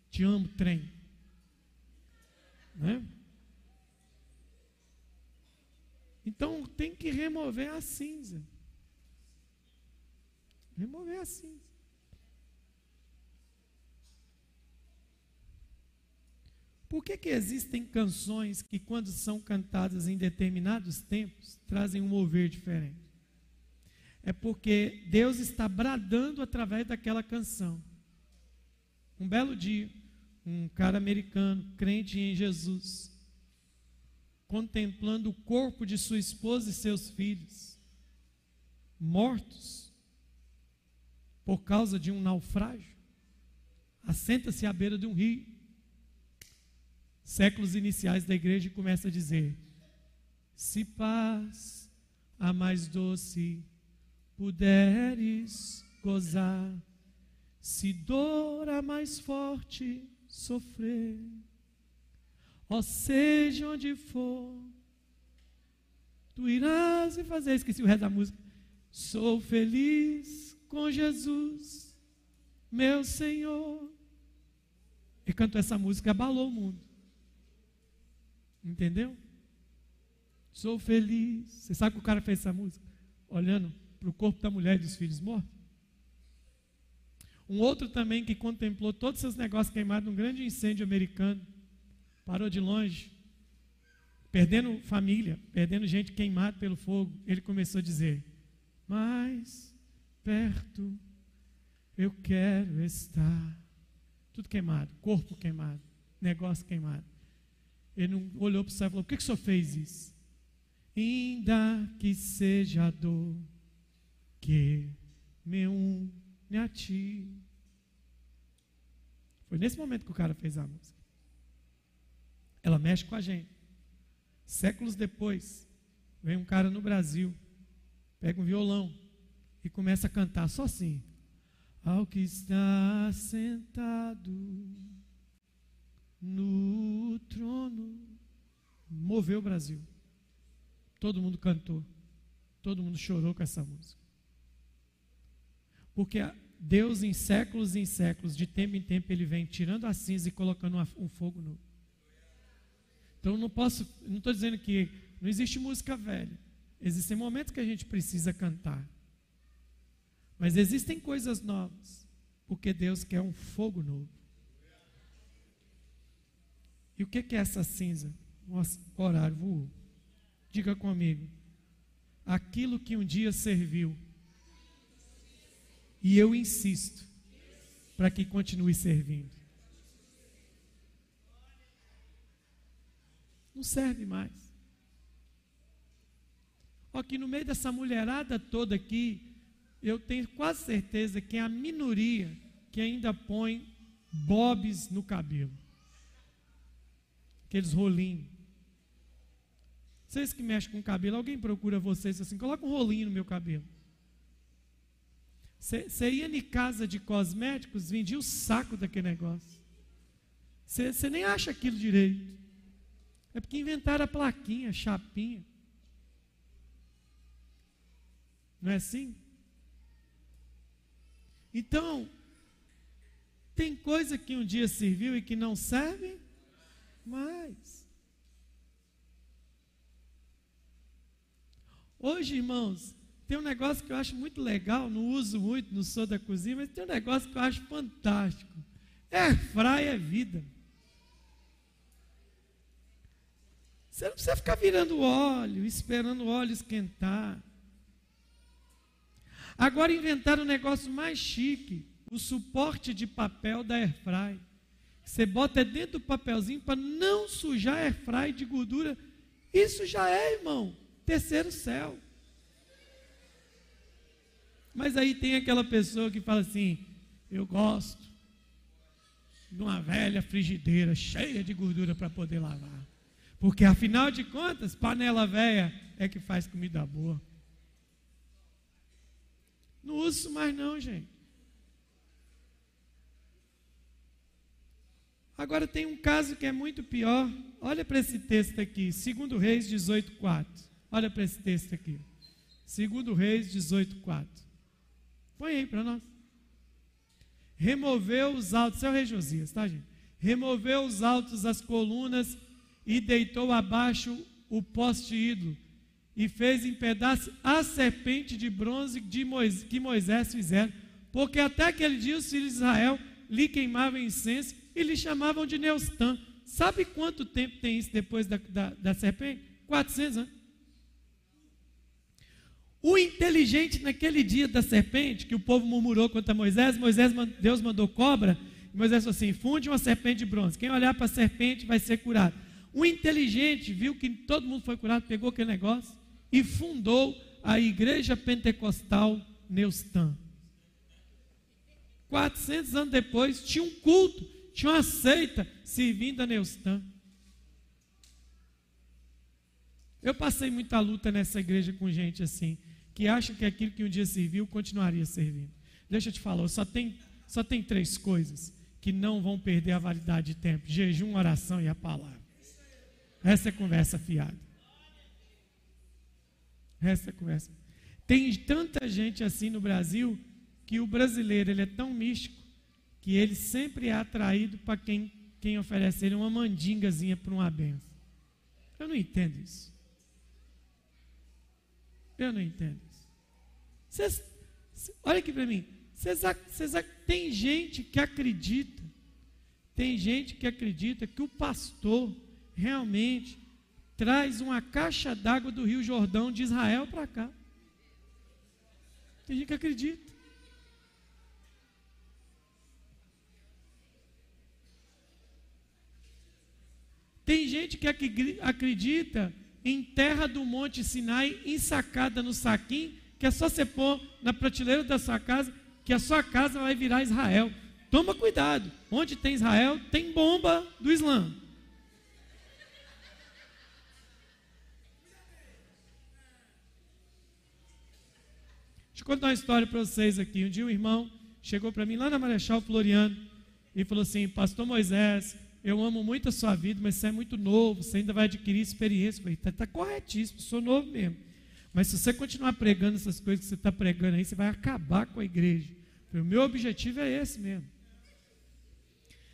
Te amo, trem. Né? Então tem que remover a cinza. Remover a cinza. Por que, que existem canções que, quando são cantadas em determinados tempos, trazem um mover diferente? É porque Deus está bradando através daquela canção. Um belo dia, um cara americano, crente em Jesus, contemplando o corpo de sua esposa e seus filhos, mortos por causa de um naufrágio, assenta-se à beira de um rio séculos iniciais da igreja e começa a dizer: Se paz a mais doce puderes gozar, se dor a mais forte sofrer, ó seja onde for, tu irás e fazer. Esqueci o resto da música. Sou feliz com Jesus, meu Senhor. E cantou essa música, abalou o mundo. Entendeu? Sou feliz. Você sabe que o cara fez essa música? Olhando para o corpo da mulher e dos filhos mortos. Um outro também que contemplou todos seus negócios queimados num grande incêndio americano. Parou de longe. Perdendo família, perdendo gente queimada pelo fogo. Ele começou a dizer: Mais perto eu quero estar. Tudo queimado, corpo queimado, negócio queimado. Ele não olhou para o céu e falou: Por que, que o senhor fez isso? Ainda que seja a dor que me une a ti. Foi nesse momento que o cara fez a música. Ela mexe com a gente. Séculos depois, vem um cara no Brasil, pega um violão e começa a cantar só assim. Ao que está sentado no trono. Moveu o Brasil. Todo mundo cantou. Todo mundo chorou com essa música. Porque Deus, em séculos e em séculos, de tempo em tempo, Ele vem tirando a cinza e colocando um fogo novo. Então, não posso, não estou dizendo que não existe música velha. Existem momentos que a gente precisa cantar. Mas existem coisas novas. Porque Deus quer um fogo novo. E o que é essa cinza? Nossa, horário voou. Diga comigo. aquilo que um dia serviu. E eu insisto para que continue servindo. Não serve mais. Aqui no meio dessa mulherada toda aqui, eu tenho quase certeza que é a minoria que ainda põe bobs no cabelo. Aqueles rolinhos. Vocês que mexem com o cabelo, alguém procura vocês assim, coloca um rolinho no meu cabelo. Você ia em casa de cosméticos, vendia o saco daquele negócio. Você nem acha aquilo direito. É porque inventaram a plaquinha, chapinha. Não é assim? Então, tem coisa que um dia serviu e que não serve mais. Hoje, irmãos, tem um negócio que eu acho muito legal, não uso muito, não sou da cozinha, mas tem um negócio que eu acho fantástico. É fry é vida. Você não precisa ficar virando óleo, esperando o óleo esquentar. Agora inventaram um negócio mais chique, o suporte de papel da airfry. Você bota dentro do papelzinho para não sujar a airfry de gordura. Isso já é, irmão, terceiro céu. Mas aí tem aquela pessoa que fala assim: eu gosto de uma velha frigideira cheia de gordura para poder lavar. Porque afinal de contas, panela velha é que faz comida boa. Não uso mais não, gente. Agora tem um caso que é muito pior. Olha para esse texto aqui, 2 Reis 18:4. Olha para esse texto aqui. 2 Reis 18:4. Põe aí para nós. Removeu os altos, é o rei Josias, tá, gente? Removeu os altos as colunas e deitou abaixo o poste ídolo e fez em pedaços a serpente de bronze de Moisés, que Moisés fizeram, porque até aquele dia os filhos de Israel lhe queimavam incenso e lhe chamavam de Neustã. Sabe quanto tempo tem isso depois da, da, da serpente? 400 anos. O inteligente naquele dia da serpente, que o povo murmurou contra Moisés, Moisés Deus mandou cobra, e Moisés falou assim: funde uma serpente de bronze. Quem olhar para a serpente vai ser curado. O inteligente viu que todo mundo foi curado, pegou aquele negócio e fundou a igreja pentecostal Neustã. 400 anos depois, tinha um culto, tinha uma seita servindo a Neustã. Eu passei muita luta nessa igreja com gente assim que acha que aquilo que um dia serviu continuaria servindo. Deixa eu te falar, só tem, só tem três coisas que não vão perder a validade de tempo: jejum, oração e a palavra. Essa é conversa fiada. Essa é conversa. Tem tanta gente assim no Brasil que o brasileiro ele é tão místico que ele sempre é atraído para quem, quem oferece ele uma mandingazinha para uma benção. Eu não entendo isso. Eu não entendo isso. Cês, olha aqui para mim. Cês, cês, tem gente que acredita, tem gente que acredita que o pastor realmente traz uma caixa d'água do Rio Jordão de Israel para cá. Tem gente que acredita. Tem gente que acredita em terra do Monte Sinai, ensacada no saquinho, que é só você pôr na prateleira da sua casa, que a sua casa vai virar Israel. Toma cuidado, onde tem Israel, tem bomba do Islã. Deixa eu contar uma história para vocês aqui. Um dia um irmão chegou para mim lá na Marechal Floriano e falou assim: Pastor Moisés, eu amo muito a sua vida, mas você é muito novo, você ainda vai adquirir experiência. Está tá corretíssimo, sou novo mesmo. Mas se você continuar pregando essas coisas que você está pregando aí, você vai acabar com a igreja. O meu objetivo é esse mesmo.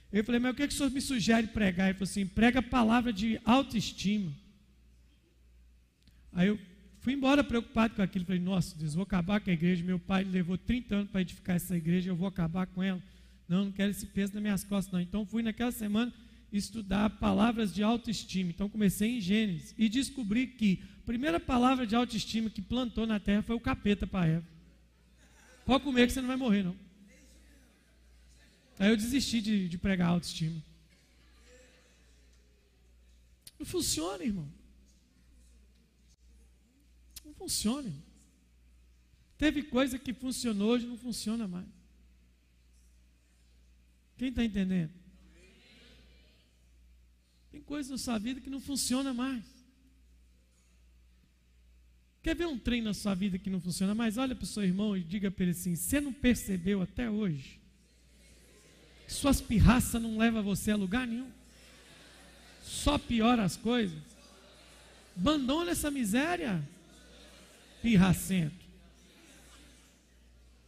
Eu falei, mas o que, é que o senhor me sugere pregar? Ele falou assim: prega a palavra de autoestima. Aí eu fui embora preocupado com aquilo. Falei, nossa Deus, vou acabar com a igreja. Meu pai levou 30 anos para edificar essa igreja, eu vou acabar com ela. Não, não quero esse peso nas minhas costas, não. Então fui naquela semana estudar palavras de autoestima. Então comecei em Gênesis e descobri que a primeira palavra de autoestima que plantou na terra foi o capeta para Eva. Pode comer que você não vai morrer, não. Aí eu desisti de, de pregar autoestima. Não funciona, irmão. Não funciona. Irmão. Teve coisa que funcionou, hoje não funciona mais. Quem está entendendo? Tem coisa na sua vida que não funciona mais. Quer ver um trem na sua vida que não funciona mais? Olha para o seu irmão e diga para ele assim: você não percebeu até hoje? Suas pirraças não levam você a lugar nenhum só piora as coisas. Abandona essa miséria, pirracento.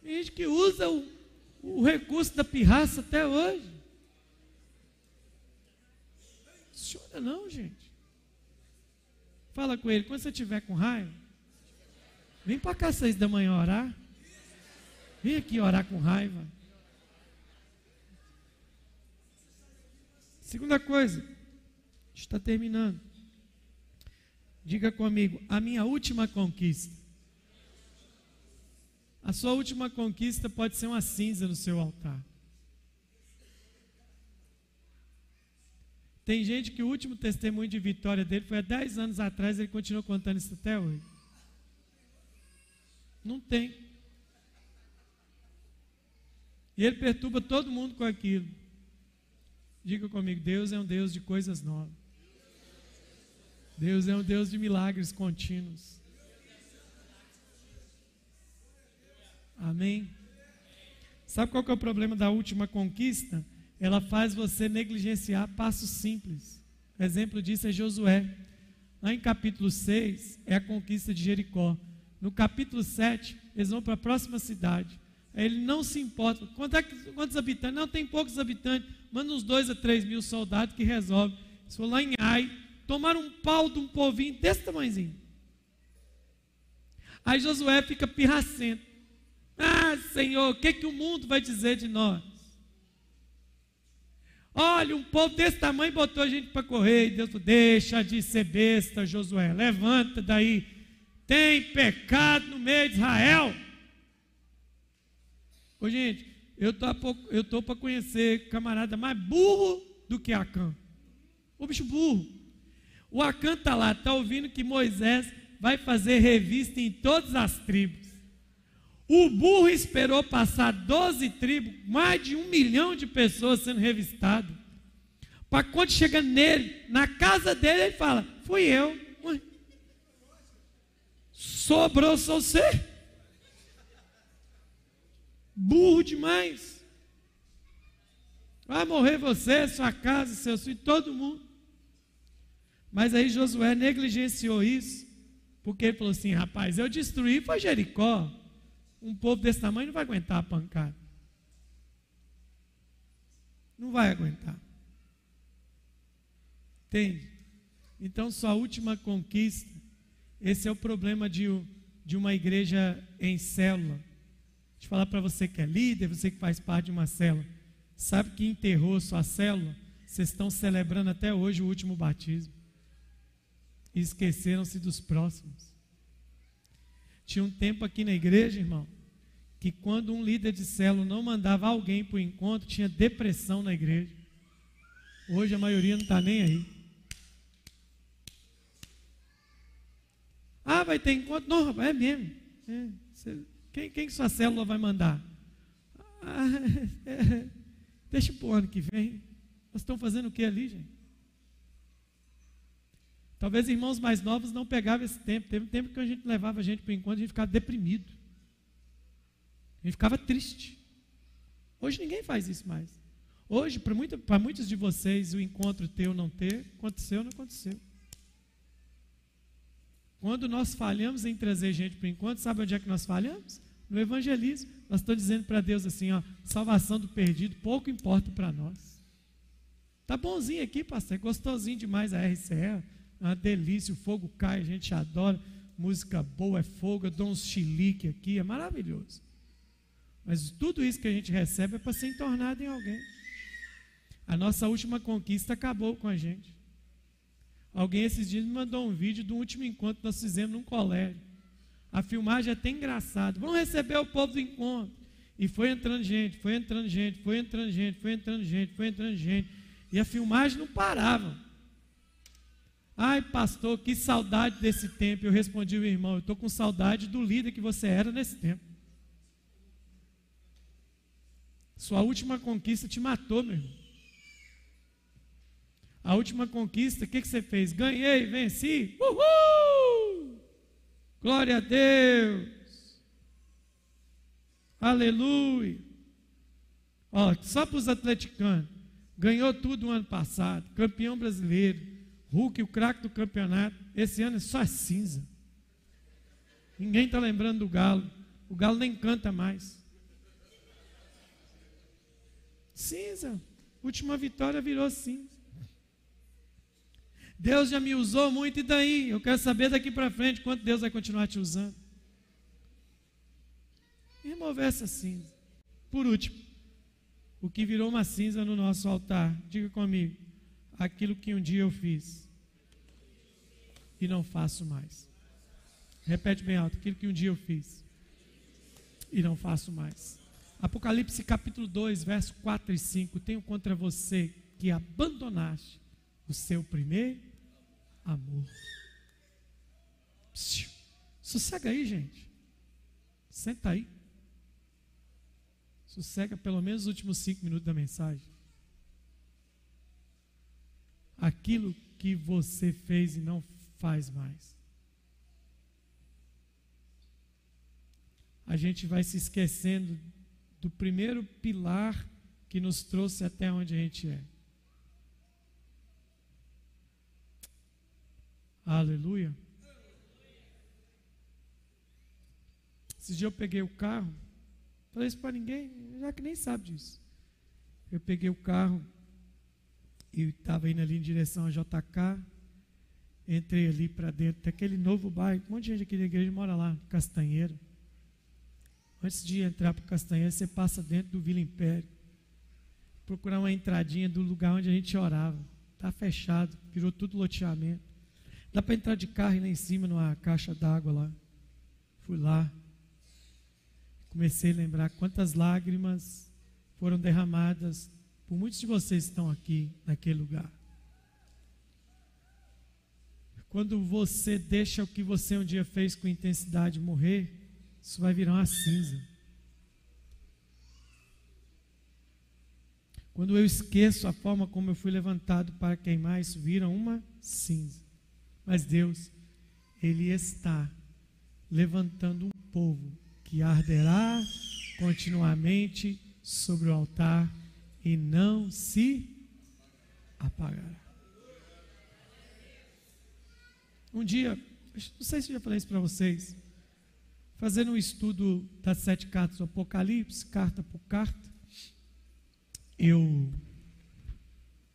Tem gente que usa o, o recurso da pirraça até hoje. Funciona não, gente. Fala com ele, quando você estiver com raiva, vem para cá seis da manhã orar. Vem aqui orar com raiva. Segunda coisa, Está terminando. Diga comigo, a minha última conquista. A sua última conquista pode ser uma cinza no seu altar. Tem gente que o último testemunho de vitória dele foi há 10 anos atrás, ele continua contando isso até hoje. Não tem. E ele perturba todo mundo com aquilo. Diga comigo, Deus é um Deus de coisas novas. Deus é um Deus de milagres contínuos. Amém? Sabe qual que é o problema da última conquista? Ela faz você negligenciar passos simples. Exemplo disso é Josué. Lá em capítulo 6 é a conquista de Jericó. No capítulo 7, eles vão para a próxima cidade. Ele não se importa. Quantos, é quantos habitantes? Não, tem poucos habitantes. Manda uns dois a três mil soldados que resolve. Se for lá em Ai, tomaram um pau de um povinho desse tamanhozinho. Aí Josué fica pirracento. Ah, Senhor, o que, que o mundo vai dizer de nós? Olha, um povo desse tamanho botou a gente para correr. E Deus falou: deixa de ser besta, Josué. Levanta daí. Tem pecado no meio de Israel. Ô, gente, eu estou para conhecer camarada mais burro do que Acã. O bicho burro. O Acã está lá, está ouvindo que Moisés vai fazer revista em todas as tribos. O burro esperou passar 12 tribos, mais de um milhão de pessoas sendo revistadas. Para quando chega nele, na casa dele, ele fala: Fui eu. Sobrou só você. Burro demais. Vai morrer você, sua casa, seus filhos, todo mundo. Mas aí Josué negligenciou isso, porque ele falou assim: rapaz, eu destruí foi Jericó. Um povo desse tamanho não vai aguentar a pancada. Não vai aguentar. Entende? Então, sua última conquista, esse é o problema de, de uma igreja em célula. Deixa eu falar para você que é líder, você que faz parte de uma célula. Sabe que enterrou sua célula? Vocês estão celebrando até hoje o último batismo e esqueceram-se dos próximos. Tinha um tempo aqui na igreja, irmão, que quando um líder de célula não mandava alguém para o encontro, tinha depressão na igreja. Hoje a maioria não está nem aí. Ah, vai ter encontro? Não, rapaz, é mesmo. É, quem, quem que sua célula vai mandar? Ah, é, deixa para o ano que vem. Nós estamos fazendo o que ali, gente? Talvez irmãos mais novos não pegavam esse tempo. Teve um tempo que a gente levava a gente para o encontro e a gente ficava deprimido. A gente ficava triste. Hoje ninguém faz isso mais. Hoje, para, muito, para muitos de vocês, o encontro ter ou não ter, aconteceu ou não aconteceu. Quando nós falhamos em trazer gente para o encontro, sabe onde é que nós falhamos? No evangelismo. Nós estamos dizendo para Deus assim, ó, salvação do perdido, pouco importa para nós. Tá bonzinho aqui, pastor, é gostosinho demais a RCE, uma delícia, o fogo cai, a gente adora, música boa é fogo, eu dou uns chilique aqui, é maravilhoso. Mas tudo isso que a gente recebe é para ser entornado em alguém. A nossa última conquista acabou com a gente. Alguém esses dias me mandou um vídeo do último encontro que nós fizemos num colégio. A filmagem é até engraçada. Vamos receber o povo do encontro. E foi entrando gente, foi entrando gente, foi entrando gente, foi entrando gente, foi entrando gente. E a filmagem não parava. Ai, pastor, que saudade desse tempo. Eu respondi ao irmão, eu estou com saudade do líder que você era nesse tempo. Sua última conquista te matou, meu irmão. A última conquista, o que, que você fez? Ganhei, venci. Uhul! Glória a Deus. Aleluia. Ó, só para os atleticanos. Ganhou tudo no ano passado. Campeão brasileiro. Hulk, o craque do campeonato. Esse ano é só cinza. Ninguém está lembrando do Galo. O Galo nem canta mais. Cinza. Última vitória virou cinza. Deus já me usou muito, e daí? Eu quero saber daqui para frente quanto Deus vai continuar te usando. E remover essa cinza. Por último, o que virou uma cinza no nosso altar, diga comigo, aquilo que um dia eu fiz e não faço mais. Repete bem alto, aquilo que um dia eu fiz e não faço mais. Apocalipse capítulo 2, verso 4 e 5. Tenho contra você que abandonaste o seu primeiro amor. Psiu. Sossega aí, gente. Senta aí. Sossega pelo menos os últimos cinco minutos da mensagem. Aquilo que você fez e não faz mais. A gente vai se esquecendo do primeiro pilar que nos trouxe até onde a gente é. Aleluia. Esse dia eu peguei o carro, falei isso para ninguém, já que nem sabe disso. Eu peguei o carro e estava indo ali em direção a JK, entrei ali para dentro daquele novo bairro, um monte de gente aqui da igreja mora lá, Castanheiro. Antes de entrar para Castanheiro, você passa dentro do Vila Império, procurar uma entradinha do lugar onde a gente orava. Está fechado, virou tudo loteamento. Dá para entrar de carro lá em cima numa caixa d'água lá. Fui lá. Comecei a lembrar quantas lágrimas foram derramadas por muitos de vocês que estão aqui naquele lugar. Quando você deixa o que você um dia fez com intensidade morrer, isso vai virar uma cinza. Quando eu esqueço a forma como eu fui levantado para queimar, isso vira uma cinza. Mas Deus, Ele está levantando um povo que arderá continuamente sobre o altar e não se apagará. Um dia, não sei se eu já falei isso para vocês, fazendo um estudo das sete cartas do Apocalipse, carta por carta, eu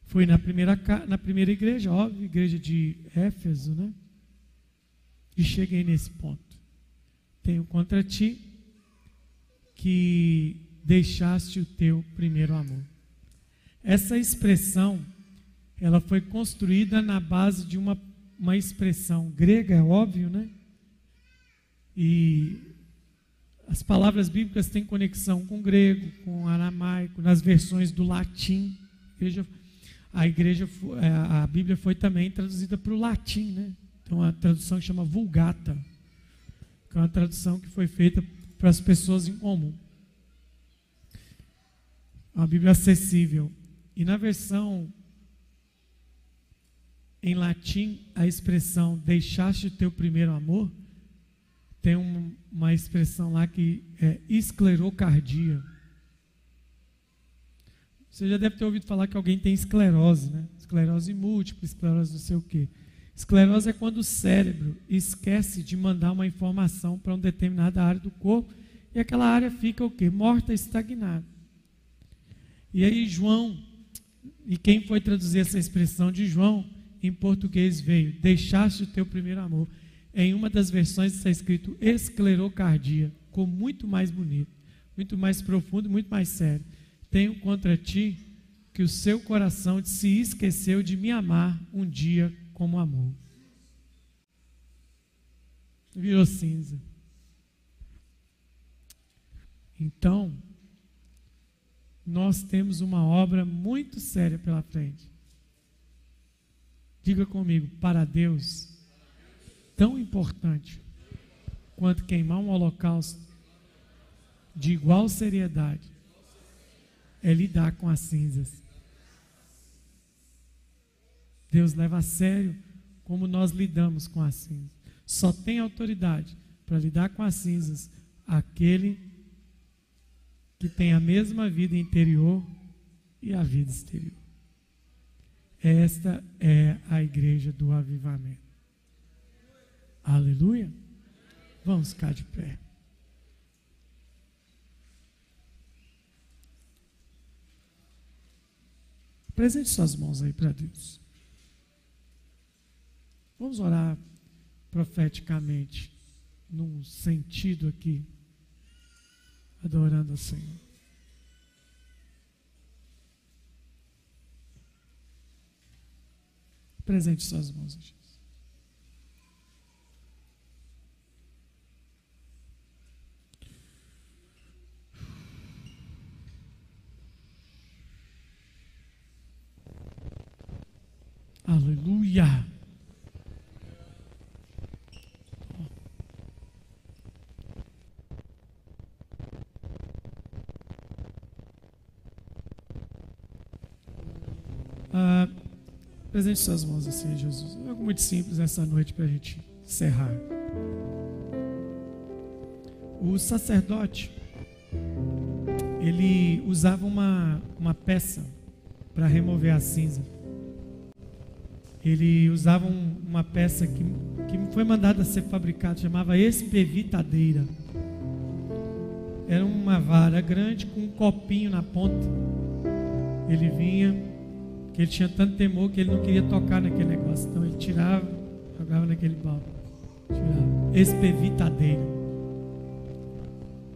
Fui na primeira, na primeira igreja, óbvio, igreja de Éfeso, né? E cheguei nesse ponto. Tenho contra ti que deixaste o teu primeiro amor. Essa expressão, ela foi construída na base de uma, uma expressão grega, é óbvio, né? E as palavras bíblicas têm conexão com o grego, com o aramaico, nas versões do latim. Veja, a igreja, é, a Bíblia foi também traduzida para o latim, né? Então a tradução que chama Vulgata, que é uma tradução que foi feita para as pessoas em comum. Uma Bíblia acessível. E na versão em latim, a expressão deixaste o teu primeiro amor, tem um, uma expressão lá que é esclerocardia. Você já deve ter ouvido falar que alguém tem esclerose, né? Esclerose múltipla, esclerose não sei o quê. Esclerose é quando o cérebro esquece de mandar uma informação para uma determinada área do corpo e aquela área fica o quê? Morta, estagnada. E aí João, e quem foi traduzir essa expressão de João em português veio, deixaste o teu primeiro amor. Em uma das versões está escrito esclerocardia, ficou muito mais bonito, muito mais profundo, muito mais sério tenho contra ti que o seu coração se esqueceu de me amar um dia como amou. Virou cinza. Então, nós temos uma obra muito séria pela frente. Diga comigo, para Deus, tão importante quanto queimar um holocausto de igual seriedade é lidar com as cinzas. Deus leva a sério como nós lidamos com as cinzas. Só tem autoridade para lidar com as cinzas aquele que tem a mesma vida interior e a vida exterior. Esta é a igreja do avivamento. Aleluia. Vamos ficar de pé. Presente suas mãos aí para Deus. Vamos orar profeticamente, num sentido aqui, adorando o Senhor. Presente suas mãos, Jesus. Aleluia. Ah, presente suas mãos assim, Jesus. É algo muito simples nessa noite para a gente encerrar. O sacerdote, ele usava uma, uma peça para remover a cinza ele usava um, uma peça que, que foi mandada ser fabricada, chamava espevitadeira. Era uma vara grande com um copinho na ponta. Ele vinha, que ele tinha tanto temor que ele não queria tocar naquele negócio. Então ele tirava, jogava naquele balde. Tirava. Espevitadeira.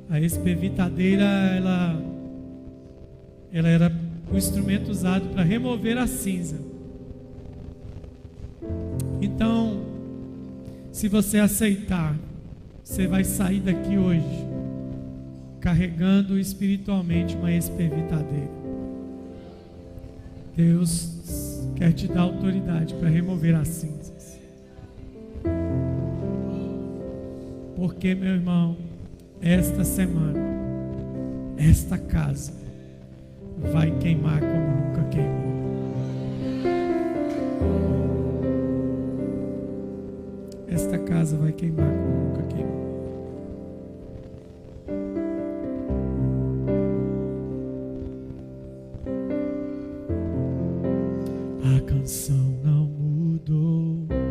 A espevitadeira, ela, ela era o instrumento usado para remover a cinza. Então, se você aceitar, você vai sair daqui hoje carregando espiritualmente uma espevitadeira. Deus quer te dar autoridade para remover as cinzas. Porque, meu irmão, esta semana, esta casa vai queimar como nunca queimou. esta casa vai queimar como não mudou.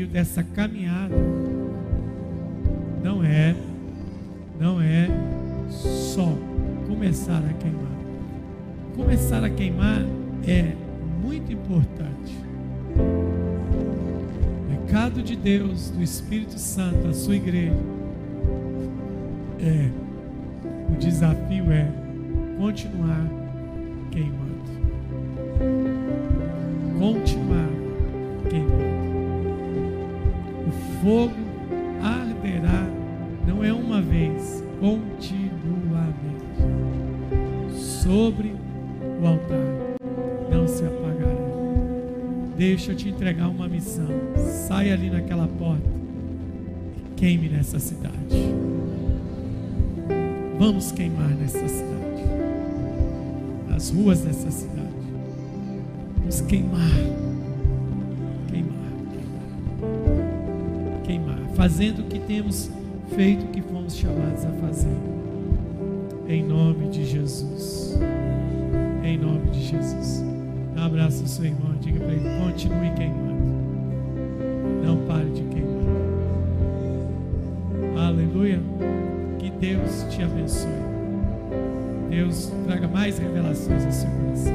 Desafio dessa caminhada não é, não é só começar a queimar. Começar a queimar é muito importante. O recado de Deus, do Espírito Santo, à sua igreja, é, o desafio é continuar queimando continuar fogo arderá, não é uma vez, continuamente. Sobre o altar não se apagará. Deixa eu te entregar uma missão. Sai ali naquela porta e queime nessa cidade. Vamos queimar nessa cidade. Nas ruas dessa cidade. Vamos. Queimar, Fazendo o que temos feito, o que fomos chamados a fazer. Em nome de Jesus. Em nome de Jesus. Dá um abraço ao seu irmão. Diga para ele: continue queimando. Não pare de queimar. Aleluia. Que Deus te abençoe. Deus traga mais revelações ao seu coração.